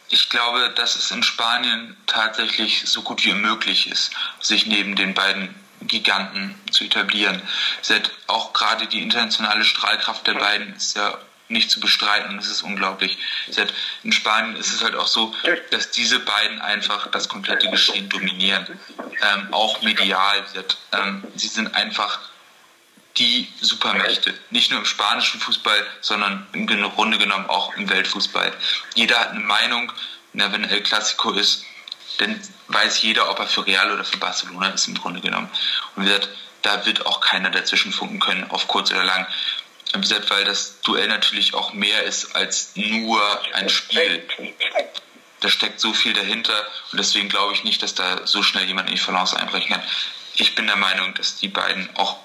Ich glaube, dass es in Spanien tatsächlich so gut wie möglich ist, sich neben den beiden Giganten zu etablieren. Auch gerade die internationale Strahlkraft der beiden ist ja nicht zu bestreiten. Das ist unglaublich. In Spanien ist es halt auch so, dass diese beiden einfach das komplette Geschehen dominieren. Ähm, auch medial. Ähm, sie sind einfach die Supermächte. Nicht nur im spanischen Fußball, sondern im Grunde genommen auch im Weltfußball. Jeder hat eine Meinung. Na, wenn El Clasico ist, dann weiß jeder, ob er für Real oder für Barcelona ist im Grunde genommen. Und wie gesagt, da wird auch keiner dazwischen funken können, auf kurz oder lang. Wie gesagt, weil das Duell natürlich auch mehr ist als nur ein Spiel. Da steckt so viel dahinter und deswegen glaube ich nicht, dass da so schnell jemand in die Balance einbrechen kann. Ich bin der Meinung, dass die beiden auch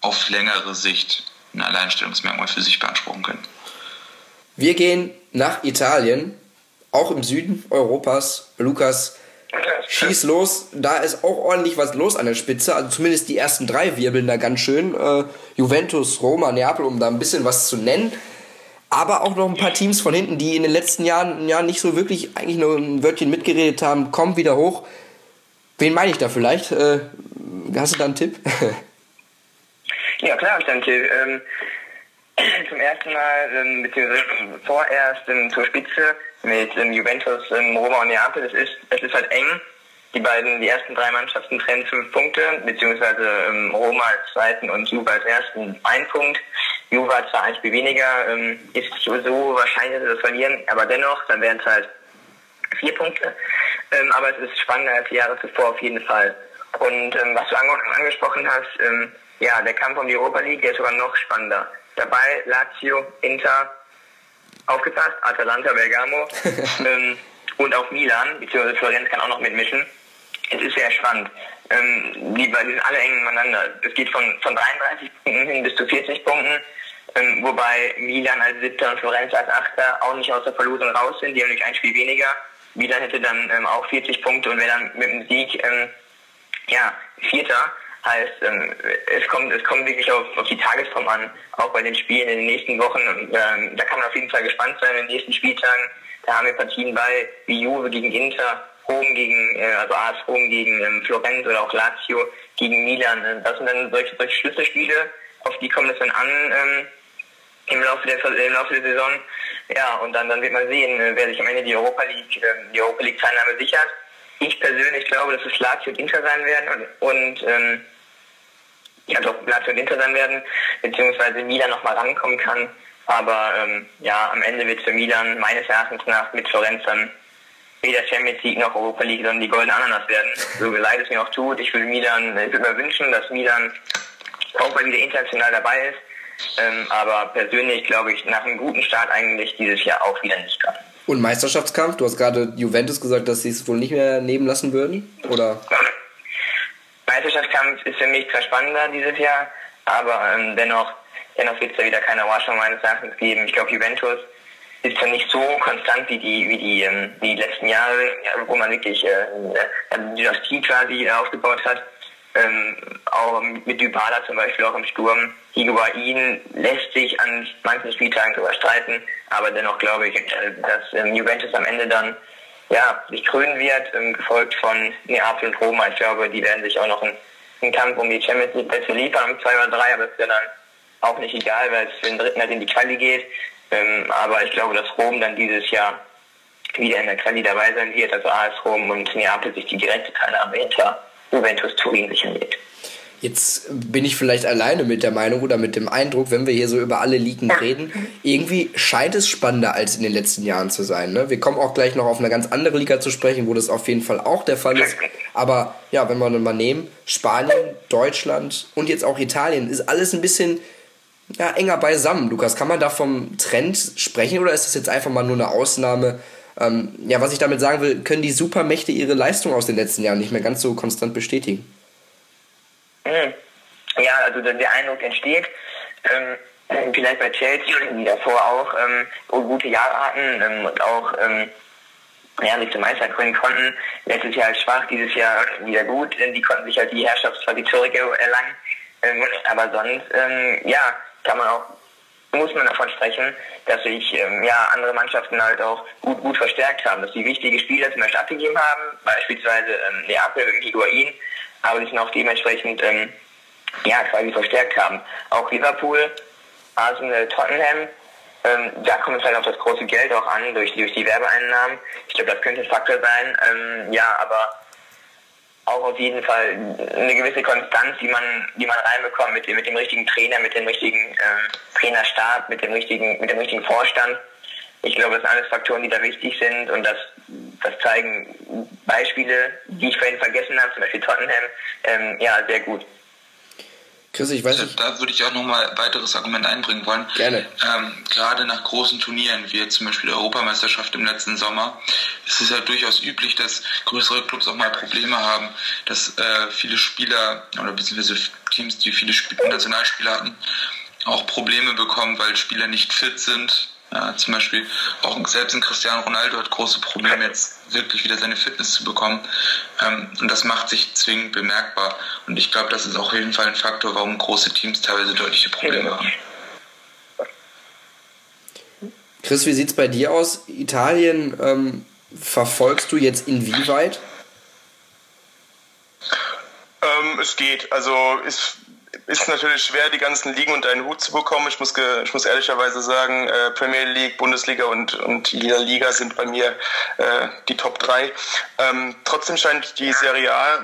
auf längere Sicht ein Alleinstellungsmerkmal für sich beanspruchen können. Wir gehen nach Italien, auch im Süden Europas. Lukas, schieß los. Da ist auch ordentlich was los an der Spitze. Also zumindest die ersten drei wirbeln da ganz schön. Äh, Juventus, Roma, Neapel, um da ein bisschen was zu nennen. Aber auch noch ein paar Teams von hinten, die in den letzten Jahren ja nicht so wirklich eigentlich nur ein Wörtchen mitgeredet haben, kommen wieder hoch. Wen meine ich da vielleicht? Äh, hast du da einen Tipp? [LAUGHS] ja, klar, habe. Ähm, zum ersten Mal, ähm, beziehungsweise vorerst ähm, zur Spitze mit ähm, Juventus, ähm, Roma und Neapel. Es ist, es ist halt eng. Die beiden, die ersten drei Mannschaften trennen fünf Punkte, beziehungsweise ähm, Roma als zweiten und Juve als ersten ein Punkt. Juve hat zwar ein Spiel weniger, ähm, ist so wahrscheinlich, dass sie das verlieren, aber dennoch, dann wären es halt vier Punkte. Ähm, aber es ist spannender als die Jahre zuvor auf jeden Fall. Und ähm, was du angesprochen hast, ähm, ja, der Kampf um die Europa League, der ist sogar noch spannender. Dabei Lazio, Inter, aufgepasst, Atalanta, Bergamo [LAUGHS] ähm, und auch Milan, beziehungsweise Florenz kann auch noch mitmischen. Es ist sehr spannend. Ähm, die, die sind alle eng miteinander. Es geht von, von 33 Punkten hin bis zu 40 Punkten. Ähm, wobei Milan als Siebter und Florenz als Achter auch nicht aus der Verlosung raus sind. Die haben nämlich ein Spiel weniger. Milan hätte dann ähm, auch 40 Punkte und wäre dann mit dem Sieg ähm, ja, Vierter. Heißt, ähm, es kommt, es kommt wirklich auf, auf die Tagesform an, auch bei den Spielen in den nächsten Wochen. Und, ähm, da kann man auf jeden Fall gespannt sein in den nächsten Spieltagen. Da haben wir Partien bei wie Juve gegen Inter, Rom gegen, äh, also AS Rom gegen ähm, Florenz oder auch Lazio gegen Milan. Ähm, das sind dann solche, solche Schlüsselspiele, auf die kommt es dann an ähm, im, Laufe der, im Laufe der Saison. Ja, und dann, dann wird man sehen, äh, wer sich am Ende die Europa League, äh, die Europa League Teilnahme sichert. Ich persönlich glaube, dass es Lazio und Inter sein werden und, und ähm, ja doch Lazio und Inter sein werden, beziehungsweise Milan nochmal rankommen kann. Aber ähm, ja, am Ende wird für Milan meines Erachtens nach mit Florenz dann weder Champions League noch Europa League, sondern die goldene Ananas werden. So leid es mir auch tut. Ich würde Milan, ich würde mir wünschen, dass Milan auch mal wieder international dabei ist. Ähm, aber persönlich glaube ich nach einem guten Start eigentlich dieses Jahr auch wieder nicht kann. Und Meisterschaftskampf? Du hast gerade Juventus gesagt, dass sie es wohl nicht mehr nehmen lassen würden? Oder? Meisterschaftskampf ist für mich zwar spannender dieses Jahr, aber ähm, dennoch, dennoch wird es da wieder keine Überraschung meines Erachtens geben. Ich glaube, Juventus ist zwar nicht so konstant wie die, wie die, ähm, die letzten Jahre, wo man wirklich äh, eine Dynastie quasi aufgebaut hat. Ähm, auch mit Dybala zum Beispiel auch im Sturm. Higuain lässt sich an manchen Spieltagen sogar streiten, aber dennoch glaube ich, äh, dass ähm, Juventus am Ende dann ja, sich krönen wird, gefolgt von Neapel und Roma. Ich glaube, die werden sich auch noch einen, einen Kampf um die Champions League Plätze liefern, um zwei oder drei, aber es ist ja dann auch nicht egal, weil es für den dritten halt in die Quali geht. Ähm, aber ich glaube, dass Rom dann dieses Jahr wieder in der Quali dabei sein wird, also AS Rom und Neapel sich die direkte Teilnahme hinter Juventus Turin sichern wird. Jetzt bin ich vielleicht alleine mit der Meinung oder mit dem Eindruck, wenn wir hier so über alle Ligen reden, irgendwie scheint es spannender als in den letzten Jahren zu sein. Ne? Wir kommen auch gleich noch auf eine ganz andere Liga zu sprechen, wo das auf jeden Fall auch der Fall ist. Aber ja, wenn wir dann mal nehmen, Spanien, Deutschland und jetzt auch Italien, ist alles ein bisschen ja, enger beisammen. Lukas, kann man da vom Trend sprechen oder ist das jetzt einfach mal nur eine Ausnahme? Ähm, ja, was ich damit sagen will, können die Supermächte ihre Leistung aus den letzten Jahren nicht mehr ganz so konstant bestätigen? Mhm. Ja, also der Eindruck entsteht. Ähm, vielleicht bei Chelsea, die davor auch ähm, gute Jahre hatten ähm, und auch ähm, ja, sich zum Meister krönen konnten. Letztes Jahr schwach, dieses Jahr wieder gut. Die konnten sich halt die Herrschaft zwar die zurück erlangen. Ähm, aber sonst, ähm, ja, kann man auch muss man davon sprechen, dass sich ähm, ja, andere Mannschaften halt auch gut, gut verstärkt haben, dass sie wichtige Spieler zum Beispiel abgegeben haben, beispielsweise ähm, Neapel und Higuain, aber sich noch dementsprechend ähm, ja, quasi verstärkt haben. Auch Liverpool, Arsenal, Tottenham, ähm, da kommt es halt auf das große Geld auch an, durch, durch die Werbeeinnahmen. Ich glaube, das könnte ein Faktor sein. Ähm, ja, aber auch auf jeden Fall eine gewisse Konstanz, die man, die man reinbekommt mit, mit dem richtigen Trainer, mit dem richtigen äh, Trainerstab, mit dem richtigen, mit dem richtigen Vorstand. Ich glaube, das sind alles Faktoren, die da wichtig sind und das, das zeigen Beispiele, die ich vorhin vergessen habe, zum Beispiel Tottenham, ähm, ja, sehr gut. Chris, ich weiß nicht. Da würde ich auch nochmal ein weiteres Argument einbringen wollen. Gerne. Ähm, gerade nach großen Turnieren, wie zum Beispiel der Europameisterschaft im letzten Sommer, ist es ja durchaus üblich, dass größere Clubs auch mal Probleme haben, dass äh, viele Spieler oder beziehungsweise Teams, die viele Sp Nationalspieler hatten, auch Probleme bekommen, weil Spieler nicht fit sind, ja, zum Beispiel auch selbst in Cristiano Ronaldo hat große Probleme, jetzt wirklich wieder seine Fitness zu bekommen. Ähm, und das macht sich zwingend bemerkbar. Und ich glaube, das ist auch auf jeden Fall ein Faktor, warum große Teams teilweise deutliche Probleme haben. Chris, wie sieht es bei dir aus? Italien ähm, verfolgst du jetzt inwieweit? Ähm, es geht. Also ist ist natürlich schwer, die ganzen Ligen unter einen Hut zu bekommen. Ich muss, ich muss ehrlicherweise sagen, äh, Premier League, Bundesliga und, und jeder Liga sind bei mir äh, die Top 3. Ähm, trotzdem scheint die Serie A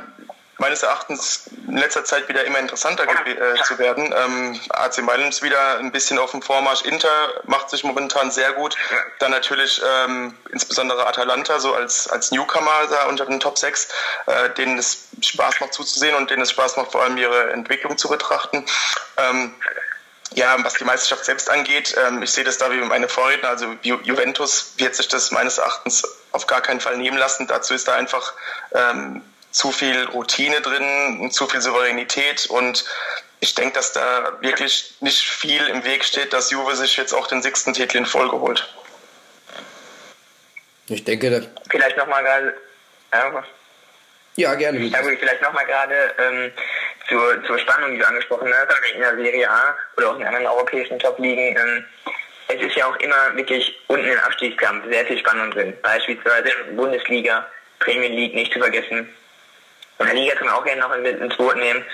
meines Erachtens in letzter Zeit wieder immer interessanter äh, zu werden. Ähm, AC Mailand ist wieder ein bisschen auf dem Vormarsch. Inter macht sich momentan sehr gut. Dann natürlich ähm, insbesondere Atalanta so als, als Newcomer da unter den Top 6, äh, denen es Spaß macht zuzusehen und denen es Spaß macht vor allem ihre Entwicklung zu betrachten. Ähm, ja, was die Meisterschaft selbst angeht, ähm, ich sehe das da wie meine Vorredner, also Ju Juventus wird sich das meines Erachtens auf gar keinen Fall nehmen lassen. Dazu ist da einfach ähm, zu viel Routine drin, zu viel Souveränität und ich denke, dass da wirklich nicht viel im Weg steht, dass Juve sich jetzt auch den sechsten Titel in Folge holt. Ich denke, da vielleicht nochmal gerade. Ja, ja, gerne. Ja, gut, vielleicht nochmal gerade ähm, zur, zur Spannung, die du angesprochen hast, in der Serie A oder auch in anderen europäischen Top-Ligen. Ähm, es ist ja auch immer wirklich unten im Abstiegskampf sehr viel Spannung drin. Beispielsweise Bundesliga, Premier League nicht zu vergessen. Der Liga können wir auch gerne noch ins Boot nehmen.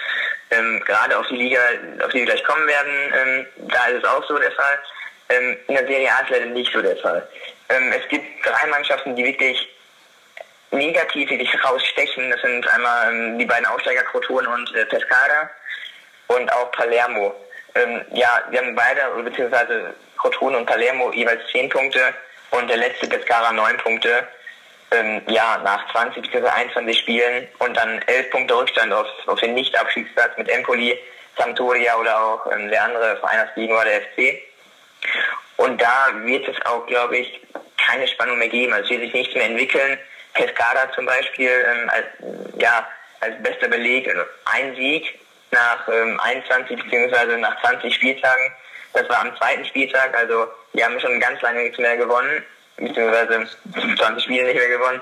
Ähm, gerade auf die Liga, auf die wir gleich kommen werden, ähm, da ist es auch so der Fall. Ähm, in der Serie A ist leider nicht so der Fall. Ähm, es gibt drei Mannschaften, die wirklich negativ wirklich rausstechen. Das sind einmal ähm, die beiden Aufsteiger Crotone und äh, Pescara und auch Palermo. Ähm, ja, wir haben beide, beziehungsweise Crotone und Palermo jeweils 10 Punkte und der letzte Pescara 9 Punkte ähm, ja, nach 20 bzw. 21 Spielen und dann 11 Punkte Rückstand auf, auf den Nicht-Abstiegsplatz mit Empoli, Sampdoria oder auch ähm, der andere Verein aus Ligen war der FC. Und da wird es auch, glaube ich, keine Spannung mehr geben. Also es wird sich nichts mehr entwickeln. Pescara zum Beispiel ähm, als, ja, als bester Beleg, also ein Sieg nach ähm, 21 bzw. nach 20 Spieltagen. Das war am zweiten Spieltag, also wir haben schon ganz lange nichts mehr gewonnen beziehungsweise 20 Spiele nicht mehr gewonnen.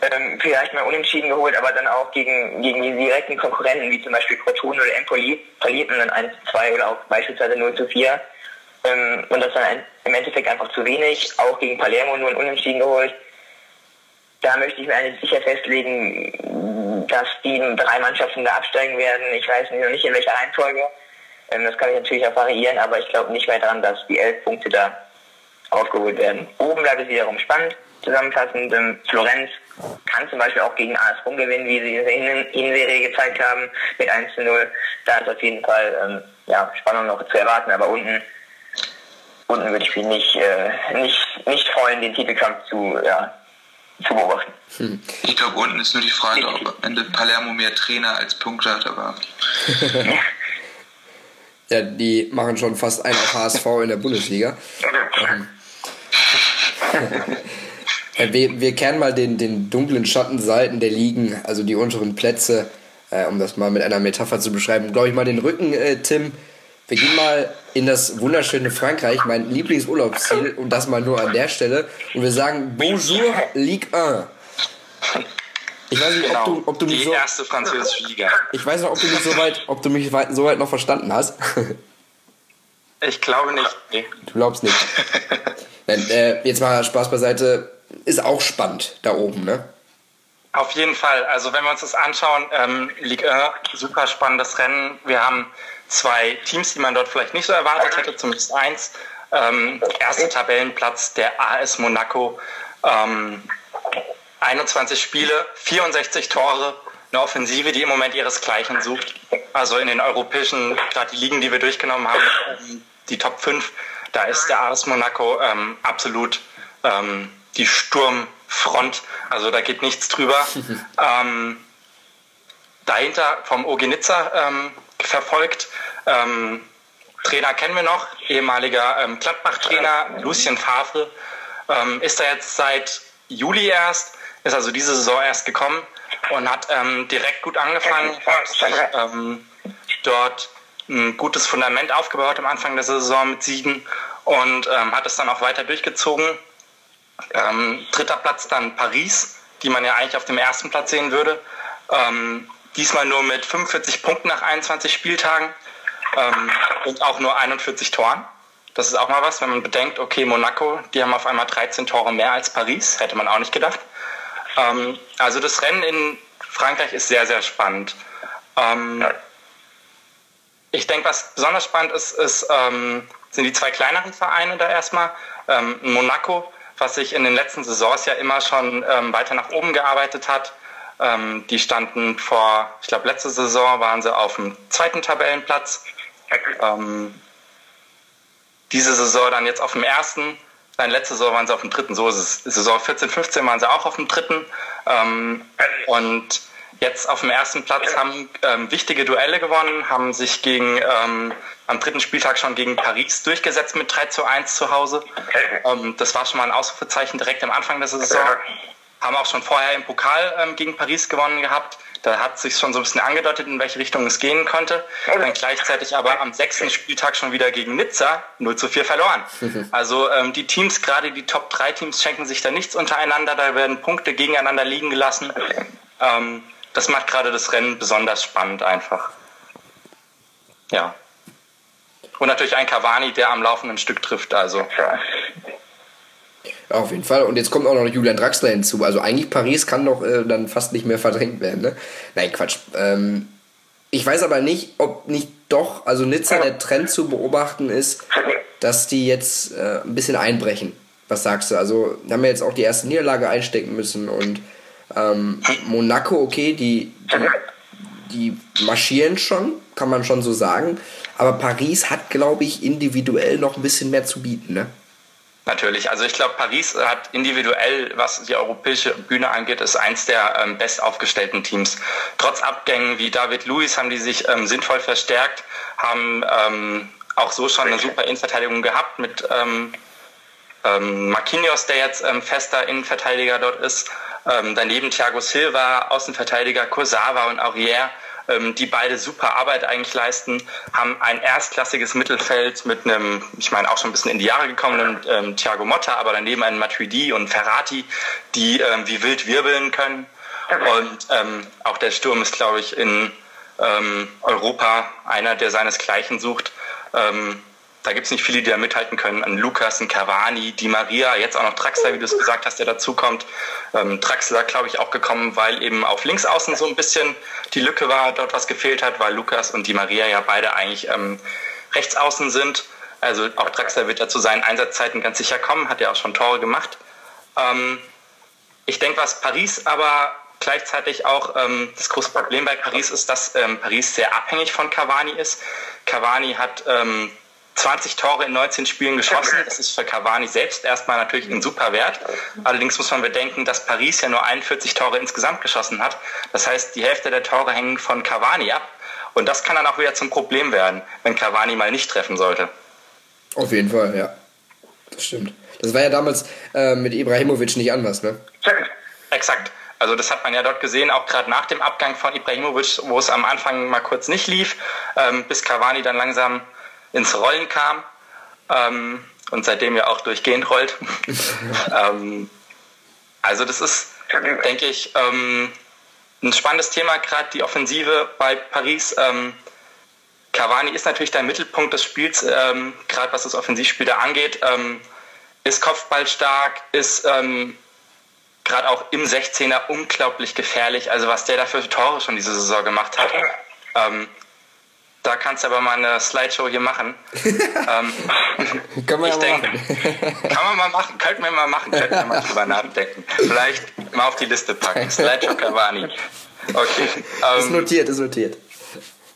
Ähm, vielleicht mal unentschieden geholt, aber dann auch gegen, gegen die direkten Konkurrenten, wie zum Beispiel Crotone oder Empoli, verliert man dann 1 zu 2 oder auch beispielsweise 0 zu 4. Ähm, und das dann im Endeffekt einfach zu wenig. Auch gegen Palermo nur ein Unentschieden geholt. Da möchte ich mir eigentlich sicher festlegen, dass die drei Mannschaften da absteigen werden. Ich weiß noch nicht in welcher Reihenfolge. Ähm, das kann ich natürlich auch variieren, aber ich glaube nicht mehr daran, dass die elf Punkte da aufgeholt werden. Oben bleibt es wiederum spannend. Zusammenfassend, ähm, Florenz kann zum Beispiel auch gegen AS Rom gewinnen, wie sie in der Hinserie gezeigt haben, mit 1 zu 0. Da ist auf jeden Fall ähm, ja, Spannung noch zu erwarten, aber unten, unten würde ich mich nicht, äh, nicht, nicht freuen, den Titelkampf zu, ja, zu beobachten. Hm. Ich glaube, unten ist nur die Frage, ob am Ende Palermo mehr Trainer als Punkte hat, aber. [LAUGHS] ja, die machen schon fast einen auf HSV in der Bundesliga. Ähm, wir, wir kennen mal den, den dunklen Schattenseiten der Ligen, also die unteren Plätze, äh, um das mal mit einer Metapher zu beschreiben. Glaube ich mal den Rücken, äh, Tim. Wir gehen mal in das wunderschöne Frankreich, mein Lieblingsurlaubsziel, und das mal nur an der Stelle. Und wir sagen Bonjour Ligue 1. Ich weiß nicht, genau. ob du, ob du mich die so. erste französische Liga. Ich weiß noch, ob du mich so weit, ob du mich so weit noch verstanden hast. Ich glaube nicht. Nee. Du glaubst nicht. [LAUGHS] Nein, äh, jetzt mal Spaß beiseite. Ist auch spannend da oben, ne? Auf jeden Fall. Also wenn wir uns das anschauen, ähm, Ligue 1, super spannendes Rennen. Wir haben zwei Teams, die man dort vielleicht nicht so erwartet hätte, zumindest eins. Ähm, erster Tabellenplatz, der AS Monaco. Ähm, 21 Spiele, 64 Tore, eine Offensive, die im Moment ihresgleichen sucht. Also in den europäischen, gerade die Ligen, die wir durchgenommen haben, ähm, die Top 5, da ist der AS Monaco ähm, absolut ähm, die Sturmfront. Also da geht nichts drüber. [LAUGHS] ähm, dahinter vom OG Nizza ähm, verfolgt. Ähm, Trainer kennen wir noch, ehemaliger ähm, Gladbach-Trainer Lucien Favre. Ähm, ist da jetzt seit Juli erst, ist also diese Saison erst gekommen und hat ähm, direkt gut angefangen, hat sich ähm, dort ein gutes Fundament aufgebaut am Anfang der Saison mit Siegen und ähm, hat es dann auch weiter durchgezogen. Ähm, dritter Platz dann Paris, die man ja eigentlich auf dem ersten Platz sehen würde. Ähm, diesmal nur mit 45 Punkten nach 21 Spieltagen ähm, und auch nur 41 Toren. Das ist auch mal was, wenn man bedenkt, okay, Monaco, die haben auf einmal 13 Tore mehr als Paris, hätte man auch nicht gedacht. Ähm, also das Rennen in Frankreich ist sehr, sehr spannend. Ähm, ich denke, was besonders spannend ist, ist ähm, sind die zwei kleineren Vereine da erstmal. Ähm, Monaco, was sich in den letzten Saisons ja immer schon ähm, weiter nach oben gearbeitet hat. Ähm, die standen vor, ich glaube, letzte Saison waren sie auf dem zweiten Tabellenplatz. Ähm, diese Saison dann jetzt auf dem ersten. Nein, letzte Saison waren sie auf dem dritten. So ist es. Saison 14, 15 waren sie auch auf dem dritten. Ähm, und jetzt auf dem ersten Platz haben ähm, wichtige Duelle gewonnen, haben sich gegen ähm, am dritten Spieltag schon gegen Paris durchgesetzt mit 3 zu 1 zu Hause. Ähm, das war schon mal ein Ausrufezeichen direkt am Anfang der Saison. Haben auch schon vorher im Pokal ähm, gegen Paris gewonnen gehabt. Da hat sich schon so ein bisschen angedeutet, in welche Richtung es gehen konnte. Dann gleichzeitig aber am sechsten Spieltag schon wieder gegen Nizza 0 zu 4 verloren. [LAUGHS] Also ähm, die Teams, gerade die Top 3 Teams, schenken sich da nichts untereinander. Da werden Punkte gegeneinander liegen gelassen. Ähm, das macht gerade das Rennen besonders spannend einfach. Ja. Und natürlich ein Cavani, der am laufenden Stück trifft. Also. Ja, auf jeden Fall. Und jetzt kommt auch noch Julian Draxler hinzu. Also eigentlich Paris kann doch äh, dann fast nicht mehr verdrängt werden. Ne? Nein, Quatsch. Ähm, ich weiß aber nicht, ob nicht doch, also Nizza der Trend zu beobachten ist, dass die jetzt äh, ein bisschen einbrechen. Was sagst du? Also haben wir jetzt auch die erste Niederlage einstecken müssen und ähm, Monaco, okay, die, die, die marschieren schon, kann man schon so sagen. Aber Paris hat, glaube ich, individuell noch ein bisschen mehr zu bieten, ne? Natürlich. Also ich glaube, Paris hat individuell, was die europäische Bühne angeht, ist eins der ähm, best aufgestellten Teams. Trotz Abgängen wie David Luiz haben die sich ähm, sinnvoll verstärkt, haben ähm, auch so schon eine super Innenverteidigung gehabt mit ähm, ähm, Marquinhos, der jetzt ähm, fester Innenverteidiger dort ist. Ähm, daneben Thiago Silva, Außenverteidiger Kurzawa und Aurier ähm, die beide super Arbeit eigentlich leisten, haben ein erstklassiges Mittelfeld mit einem, ich meine auch schon ein bisschen in die Jahre gekommenen ähm, Thiago Motta, aber daneben einen Matuidi und Ferrati, die ähm, wie wild wirbeln können. Und ähm, auch der Sturm ist, glaube ich, in ähm, Europa einer, der seinesgleichen sucht. Ähm, da gibt es nicht viele, die da mithalten können. Ein Lukas, ein Cavani, Di Maria, jetzt auch noch Draxler, wie du es gesagt hast, der dazukommt. Ähm, Draxler, glaube ich, auch gekommen, weil eben auf Linksaußen so ein bisschen die Lücke war, dort was gefehlt hat, weil Lukas und Di Maria ja beide eigentlich ähm, Rechtsaußen sind. Also auch Draxler wird ja zu seinen Einsatzzeiten ganz sicher kommen, hat ja auch schon Tore gemacht. Ähm, ich denke, was Paris aber gleichzeitig auch ähm, das große Problem bei Paris ist, dass ähm, Paris sehr abhängig von Cavani ist. Cavani hat ähm, 20 Tore in 19 Spielen geschossen. Das ist für Cavani selbst erstmal natürlich ein super Wert. Allerdings muss man bedenken, dass Paris ja nur 41 Tore insgesamt geschossen hat. Das heißt, die Hälfte der Tore hängen von Cavani ab. Und das kann dann auch wieder zum Problem werden, wenn Cavani mal nicht treffen sollte. Auf jeden Fall, ja. Das stimmt. Das war ja damals äh, mit Ibrahimovic nicht anders, ne? Exakt. Also das hat man ja dort gesehen, auch gerade nach dem Abgang von Ibrahimovic, wo es am Anfang mal kurz nicht lief, ähm, bis Cavani dann langsam ins Rollen kam ähm, und seitdem ja auch durchgehend rollt. [LAUGHS] ähm, also das ist, denke ich, ähm, ein spannendes Thema, gerade die Offensive bei Paris. Ähm, Cavani ist natürlich der Mittelpunkt des Spiels, ähm, gerade was das Offensivspiel da angeht. Ähm, ist Kopfballstark, ist ähm, gerade auch im 16er unglaublich gefährlich. Also was der da für Tore schon diese Saison gemacht hat. [LAUGHS] Ähm, da kannst du aber mal eine Slideshow hier machen. [LAUGHS] ähm, kann man ja denke, machen. [LAUGHS] kann man mal machen, könnten wir mal machen, könnten wir mal drüber nachdenken. Vielleicht mal auf die Liste packen. [LAUGHS] Slideshow Cavani. Okay. Ähm, ist notiert, ist notiert.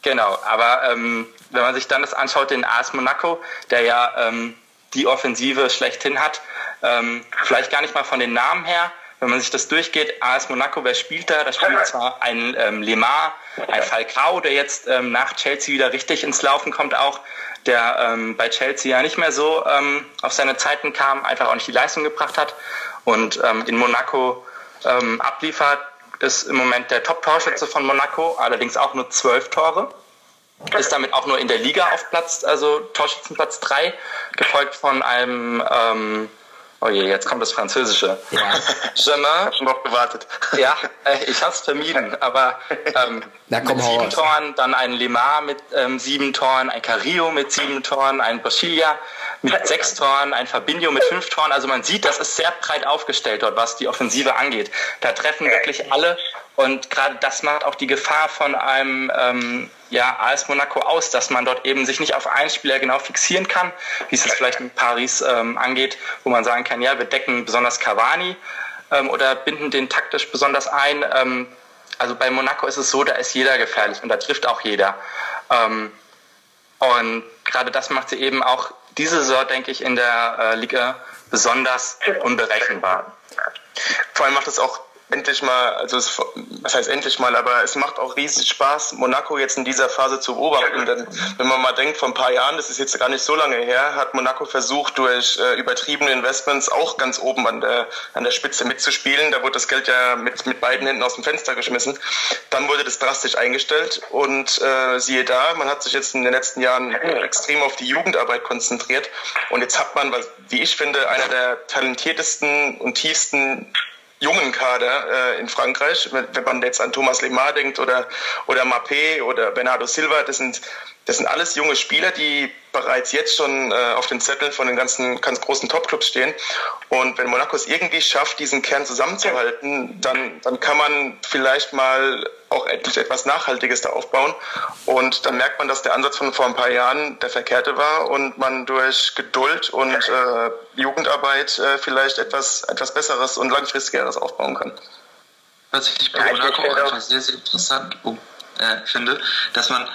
Genau, aber ähm, wenn man sich dann das anschaut, den AS Monaco, der ja ähm, die Offensive schlechthin hat, ähm, vielleicht gar nicht mal von den Namen her, wenn man sich das durchgeht, AS Monaco, wer spielt da? Da spielt [LAUGHS] zwar ein ähm, Lemar, ein Falcao, der jetzt ähm, nach Chelsea wieder richtig ins Laufen kommt auch, der ähm, bei Chelsea ja nicht mehr so ähm, auf seine Zeiten kam, einfach auch nicht die Leistung gebracht hat und ähm, in Monaco ähm, abliefert, ist im Moment der Top-Torschütze von Monaco, allerdings auch nur zwölf Tore. Ist damit auch nur in der Liga auf Platz, also Torschützenplatz 3, gefolgt von einem, ähm, oh je, jetzt kommt das Französische. Ja. [LAUGHS] Chemin. Ich schon drauf gewartet. Ja, äh, ich hab's vermieden, aber ähm, Na, komm, mit sieben Toren, dann ein Lemar mit ähm, sieben Toren, ein Carrillo mit sieben Toren, ein Boschilia mit sechs Toren, ein Fabinho mit fünf Toren. Also man sieht, das ist sehr breit aufgestellt dort, was die Offensive angeht. Da treffen wirklich alle und gerade das macht auch die Gefahr von einem ähm, ja, AS Monaco aus, dass man dort eben sich nicht auf einen Spieler genau fixieren kann, wie es jetzt vielleicht in Paris ähm, angeht, wo man sagen kann, ja, wir decken besonders Cavani ähm, oder binden den taktisch besonders ein. Ähm, also bei Monaco ist es so, da ist jeder gefährlich und da trifft auch jeder. Ähm, und gerade das macht sie eben auch diese Saison, denke ich, in der äh, Liga besonders unberechenbar. Vor allem macht es auch endlich mal, also es, was heißt endlich mal, aber es macht auch riesig Spaß, Monaco jetzt in dieser Phase zu beobachten. Denn wenn man mal denkt, vor ein paar Jahren, das ist jetzt gar nicht so lange her, hat Monaco versucht, durch äh, übertriebene Investments auch ganz oben an der, an der Spitze mitzuspielen. Da wurde das Geld ja mit, mit beiden Händen aus dem Fenster geschmissen. Dann wurde das drastisch eingestellt und äh, siehe da, man hat sich jetzt in den letzten Jahren extrem auf die Jugendarbeit konzentriert und jetzt hat man, wie ich finde, einer der talentiertesten und tiefsten jungen Kader äh, in Frankreich. Wenn man jetzt an Thomas Lemar denkt oder, oder Mappé oder Bernardo Silva, das sind, das sind alles junge Spieler, die bereits jetzt schon äh, auf den Zetteln von den ganzen ganz großen Topclubs stehen. Und wenn Monaco es irgendwie schafft, diesen Kern zusammenzuhalten, dann, dann kann man vielleicht mal auch etwas Nachhaltiges da aufbauen. Und dann merkt man, dass der Ansatz von vor ein paar Jahren der verkehrte war und man durch Geduld und äh, Jugendarbeit äh, vielleicht etwas, etwas Besseres und Langfristigeres aufbauen kann. Was ich bei Monaco einfach sehr, sehr interessant äh, finde, dass man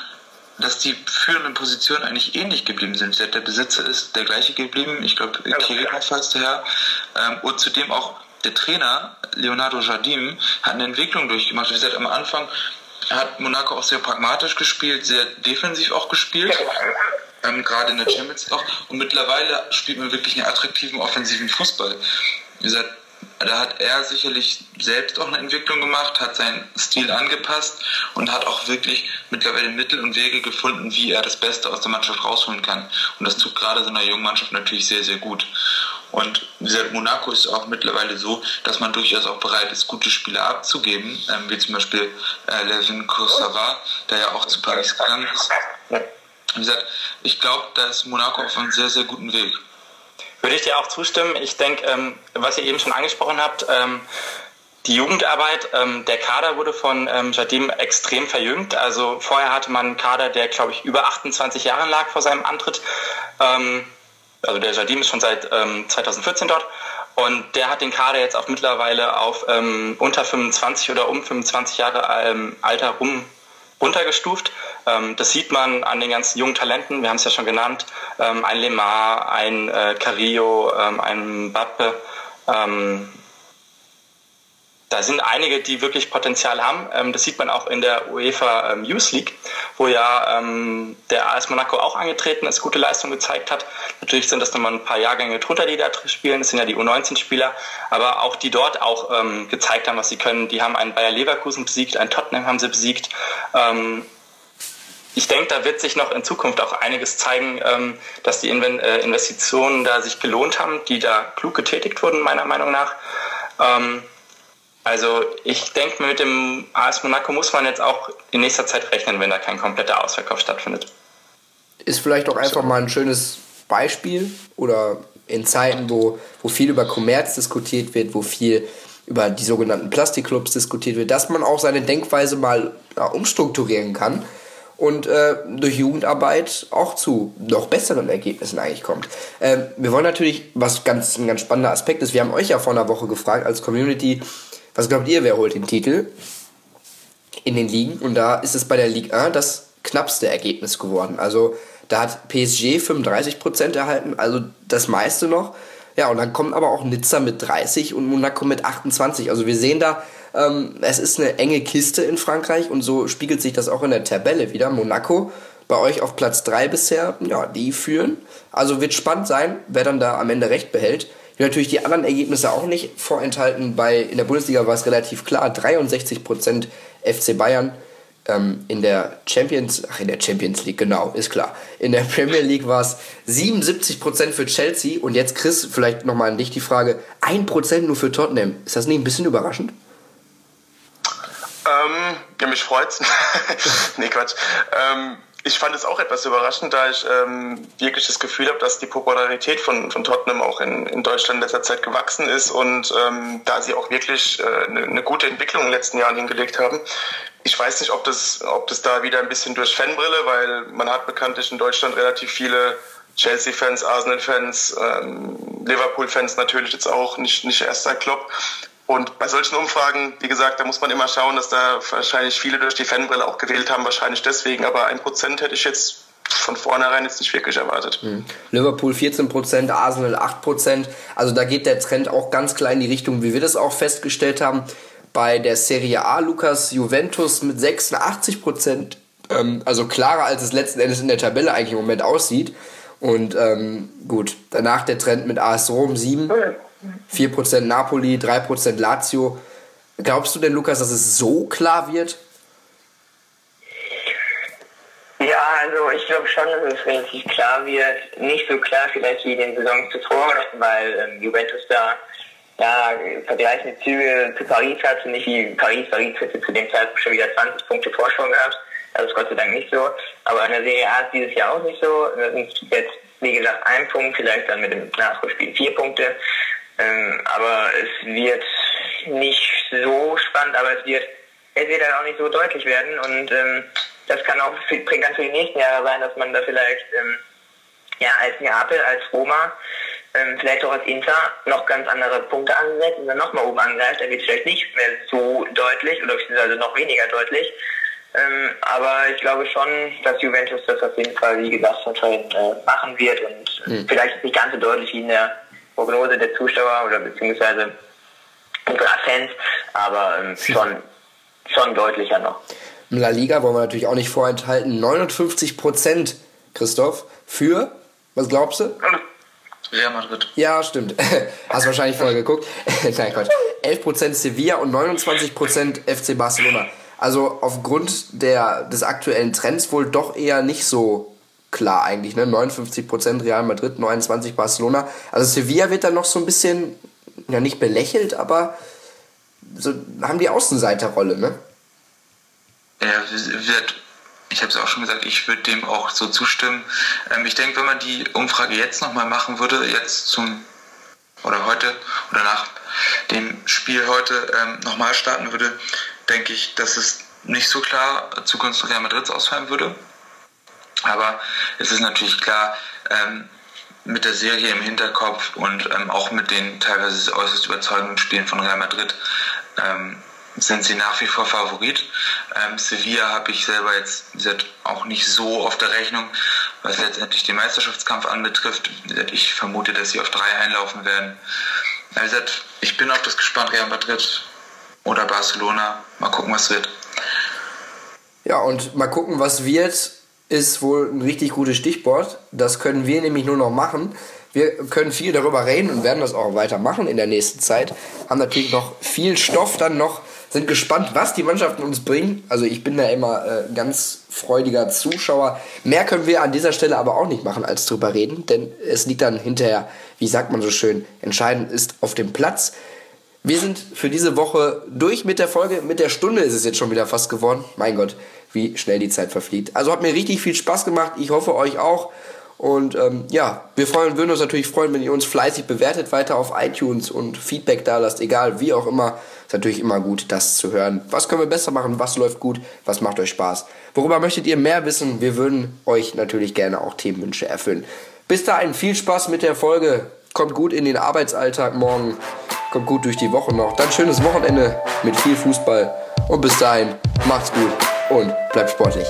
dass die führenden Positionen eigentlich ähnlich geblieben sind. Der Besitzer ist der gleiche geblieben, ich glaube, Kirillov heißt der Herr, ähm, und zudem auch der Trainer, Leonardo Jardim, hat eine Entwicklung durchgemacht. Wie gesagt, am Anfang hat Monaco auch sehr pragmatisch gespielt, sehr defensiv auch gespielt. Ähm, gerade in der Champions League auch. Und mittlerweile spielt man wirklich einen attraktiven offensiven Fußball. Wie gesagt, da hat er sicherlich selbst auch eine Entwicklung gemacht, hat seinen Stil angepasst und hat auch wirklich mittlerweile Mittel und Wege gefunden, wie er das Beste aus der Mannschaft rausholen kann. Und das tut gerade so einer jungen Mannschaft natürlich sehr, sehr gut. Und wie gesagt, Monaco ist auch mittlerweile so, dass man durchaus auch bereit ist, gute Spieler abzugeben, ähm, wie zum Beispiel äh, Levin Kursava, der ja auch zu Paris gegangen ist. Wie gesagt, ich glaube, da ist Monaco auf einem sehr, sehr guten Weg. Würde ich dir auch zustimmen. Ich denke, ähm, was ihr eben schon angesprochen habt, ähm, die Jugendarbeit, ähm, der Kader wurde von ähm, Jardim extrem verjüngt. Also vorher hatte man einen Kader, der, glaube ich, über 28 Jahre lag vor seinem Antritt. Ähm, also der Jardim ist schon seit 2014 ähm, dort. Und der hat den Kader jetzt auch mittlerweile auf ähm, unter 25 oder um 25 Jahre ähm, Alter rum runtergestuft. Ähm, das sieht man an den ganzen jungen Talenten. Wir haben es ja schon genannt. Ähm, ein Lemar, ein äh, Carrillo, ähm, ein Bappe. Ähm, da sind einige, die wirklich Potenzial haben. Das sieht man auch in der UEFA Youth League, wo ja der AS Monaco auch angetreten ist, gute Leistung gezeigt hat. Natürlich sind das nochmal ein paar Jahrgänge drunter, die da spielen. Das sind ja die U19-Spieler, aber auch die dort auch gezeigt haben, was sie können. Die haben einen Bayer Leverkusen besiegt, einen Tottenham haben sie besiegt. Ähm, ich denke, da wird sich noch in Zukunft auch einiges zeigen, ähm, dass die äh, Investitionen da sich gelohnt haben, die da klug getätigt wurden, meiner Meinung nach. Also ich denke, mit dem AS Monaco muss man jetzt auch in nächster Zeit rechnen, wenn da kein kompletter Ausverkauf stattfindet. ist vielleicht auch einfach mal ein schönes Beispiel oder in Zeiten, wo, wo viel über Kommerz diskutiert wird, wo viel über die sogenannten Plastikclubs diskutiert wird, dass man auch seine Denkweise mal ja, umstrukturieren kann und äh, durch Jugendarbeit auch zu noch besseren Ergebnissen eigentlich kommt. Ähm, wir wollen natürlich, was ganz, ein ganz spannender Aspekt ist, wir haben euch ja vor einer Woche gefragt als Community, was glaubt ihr, wer holt den Titel in den Ligen? Und da ist es bei der Ligue 1 das knappste Ergebnis geworden. Also da hat PSG 35% erhalten, also das meiste noch. Ja, und dann kommt aber auch Nizza mit 30 und Monaco mit 28. Also wir sehen da, ähm, es ist eine enge Kiste in Frankreich und so spiegelt sich das auch in der Tabelle wieder. Monaco bei euch auf Platz 3 bisher, ja, die führen. Also wird spannend sein, wer dann da am Ende recht behält. Ich natürlich die anderen Ergebnisse auch nicht vorenthalten. Bei, in der Bundesliga war es relativ klar, 63% FC Bayern, ähm, in der Champions, ach in der Champions League, genau, ist klar. In der Premier League war es 77% für Chelsea und jetzt Chris, vielleicht nochmal an dich die Frage, 1% nur für Tottenham. Ist das nicht ein bisschen überraschend? Ähm, ja, mich freut's. [LAUGHS] nee, Quatsch. Ähm, ich fand es auch etwas überraschend, da ich ähm, wirklich das Gefühl habe, dass die Popularität von, von Tottenham auch in, in Deutschland in letzter Zeit gewachsen ist und ähm, da sie auch wirklich äh, eine, eine gute Entwicklung in den letzten Jahren hingelegt haben. Ich weiß nicht, ob das, ob das da wieder ein bisschen durch Fanbrille, weil man hat bekanntlich in Deutschland relativ viele Chelsea-Fans, Arsenal-Fans, ähm, Liverpool-Fans natürlich jetzt auch, nicht, nicht erst seit Klopp. Und bei solchen Umfragen, wie gesagt, da muss man immer schauen, dass da wahrscheinlich viele durch die Fanbrille auch gewählt haben, wahrscheinlich deswegen. Aber ein Prozent hätte ich jetzt von vornherein jetzt nicht wirklich erwartet. Mhm. Liverpool 14%, Arsenal 8%. Also da geht der Trend auch ganz klar in die Richtung, wie wir das auch festgestellt haben. Bei der Serie A, Lukas, Juventus mit 86%. Ähm, also klarer, als es letzten Endes in der Tabelle eigentlich im Moment aussieht. Und ähm, gut, danach der Trend mit AS Rom 7. 4% Napoli, 3% Lazio. Glaubst du denn, Lukas, dass es so klar wird? Ja, also ich glaube schon, dass es relativ klar wird. Nicht so klar vielleicht wie in den Saisons zuvor, weil ähm, Juventus da ja, vergleichende Züge zu Paris hat, nicht wie Paris. Paris hätte zu dem Zeitpunkt schon wieder 20 Punkte Vorsprung gehabt. Das ist Gott sei Dank nicht so. Aber in der Serie A ist dieses Jahr auch nicht so. Das sind jetzt, wie gesagt, ein Punkt, vielleicht dann mit dem Nachholspiel vier Punkte. Ähm, aber es wird nicht so spannend, aber es wird, es wird dann auch nicht so deutlich werden und ähm, das kann auch für, ganz für die nächsten Jahre sein, dass man da vielleicht ähm, ja, als Neapel, als Roma, ähm, vielleicht auch als Inter noch ganz andere Punkte ansetzt und dann nochmal oben angreift, dann wird es vielleicht nicht mehr so deutlich oder beziehungsweise noch weniger deutlich. Ähm, aber ich glaube schon, dass Juventus das auf jeden Fall, wie gesagt, anscheinend äh, machen wird und mhm. vielleicht nicht ganz so deutlich wie in der Prognose der Zuschauer oder beziehungsweise unserer Fans, aber ähm, schon, schon deutlicher noch. In La Liga wollen wir natürlich auch nicht vorenthalten. 59 Prozent, Christoph, für, was glaubst du? Real Madrid. Ja, stimmt. [LAUGHS] Hast wahrscheinlich vorher geguckt. [LAUGHS] Nein, Quatsch. 11% Sevilla und 29% FC Barcelona. Also aufgrund der, des aktuellen Trends wohl doch eher nicht so klar eigentlich, ne? 59% Real Madrid, 29% Barcelona. Also Sevilla wird dann noch so ein bisschen, ja nicht belächelt, aber so haben die Außenseiterrolle, ne? Ja, wird, ich habe es auch schon gesagt, ich würde dem auch so zustimmen. Ähm, ich denke, wenn man die Umfrage jetzt nochmal machen würde, jetzt zum oder heute oder nach dem Spiel heute ähm, nochmal starten würde, denke ich, dass es nicht so klar zugunsten Real Madrids ausfallen würde. Aber es ist natürlich klar, ähm, mit der Serie im Hinterkopf und ähm, auch mit den teilweise äußerst überzeugenden Spielen von Real Madrid ähm, sind sie nach wie vor Favorit. Ähm, Sevilla habe ich selber jetzt auch nicht so auf der Rechnung, was letztendlich den Meisterschaftskampf anbetrifft. Ich vermute, dass sie auf drei einlaufen werden. Also ich bin auf das gespannt, Real Madrid oder Barcelona. Mal gucken, was wird. Ja, und mal gucken, was wird ist wohl ein richtig gutes Stichwort. Das können wir nämlich nur noch machen. Wir können viel darüber reden und werden das auch weitermachen in der nächsten Zeit. Haben natürlich noch viel Stoff dann noch. Sind gespannt, was die Mannschaften uns bringen. Also ich bin da immer äh, ganz freudiger Zuschauer. Mehr können wir an dieser Stelle aber auch nicht machen, als drüber reden. Denn es liegt dann hinterher, wie sagt man so schön, entscheidend ist auf dem Platz. Wir sind für diese Woche durch mit der Folge. Mit der Stunde ist es jetzt schon wieder fast geworden. Mein Gott, wie schnell die Zeit verfliegt. Also hat mir richtig viel Spaß gemacht. Ich hoffe euch auch. Und ähm, ja, wir freuen, würden uns natürlich freuen, wenn ihr uns fleißig bewertet, weiter auf iTunes und Feedback da lasst, egal wie auch immer. Ist natürlich immer gut, das zu hören. Was können wir besser machen? Was läuft gut? Was macht euch Spaß? Worüber möchtet ihr mehr wissen? Wir würden euch natürlich gerne auch Themenwünsche erfüllen. Bis dahin, viel Spaß mit der Folge. Kommt gut in den Arbeitsalltag morgen. Kommt gut durch die Woche noch. Dann schönes Wochenende mit viel Fußball. Und bis dahin, macht's gut und bleibt sportlich.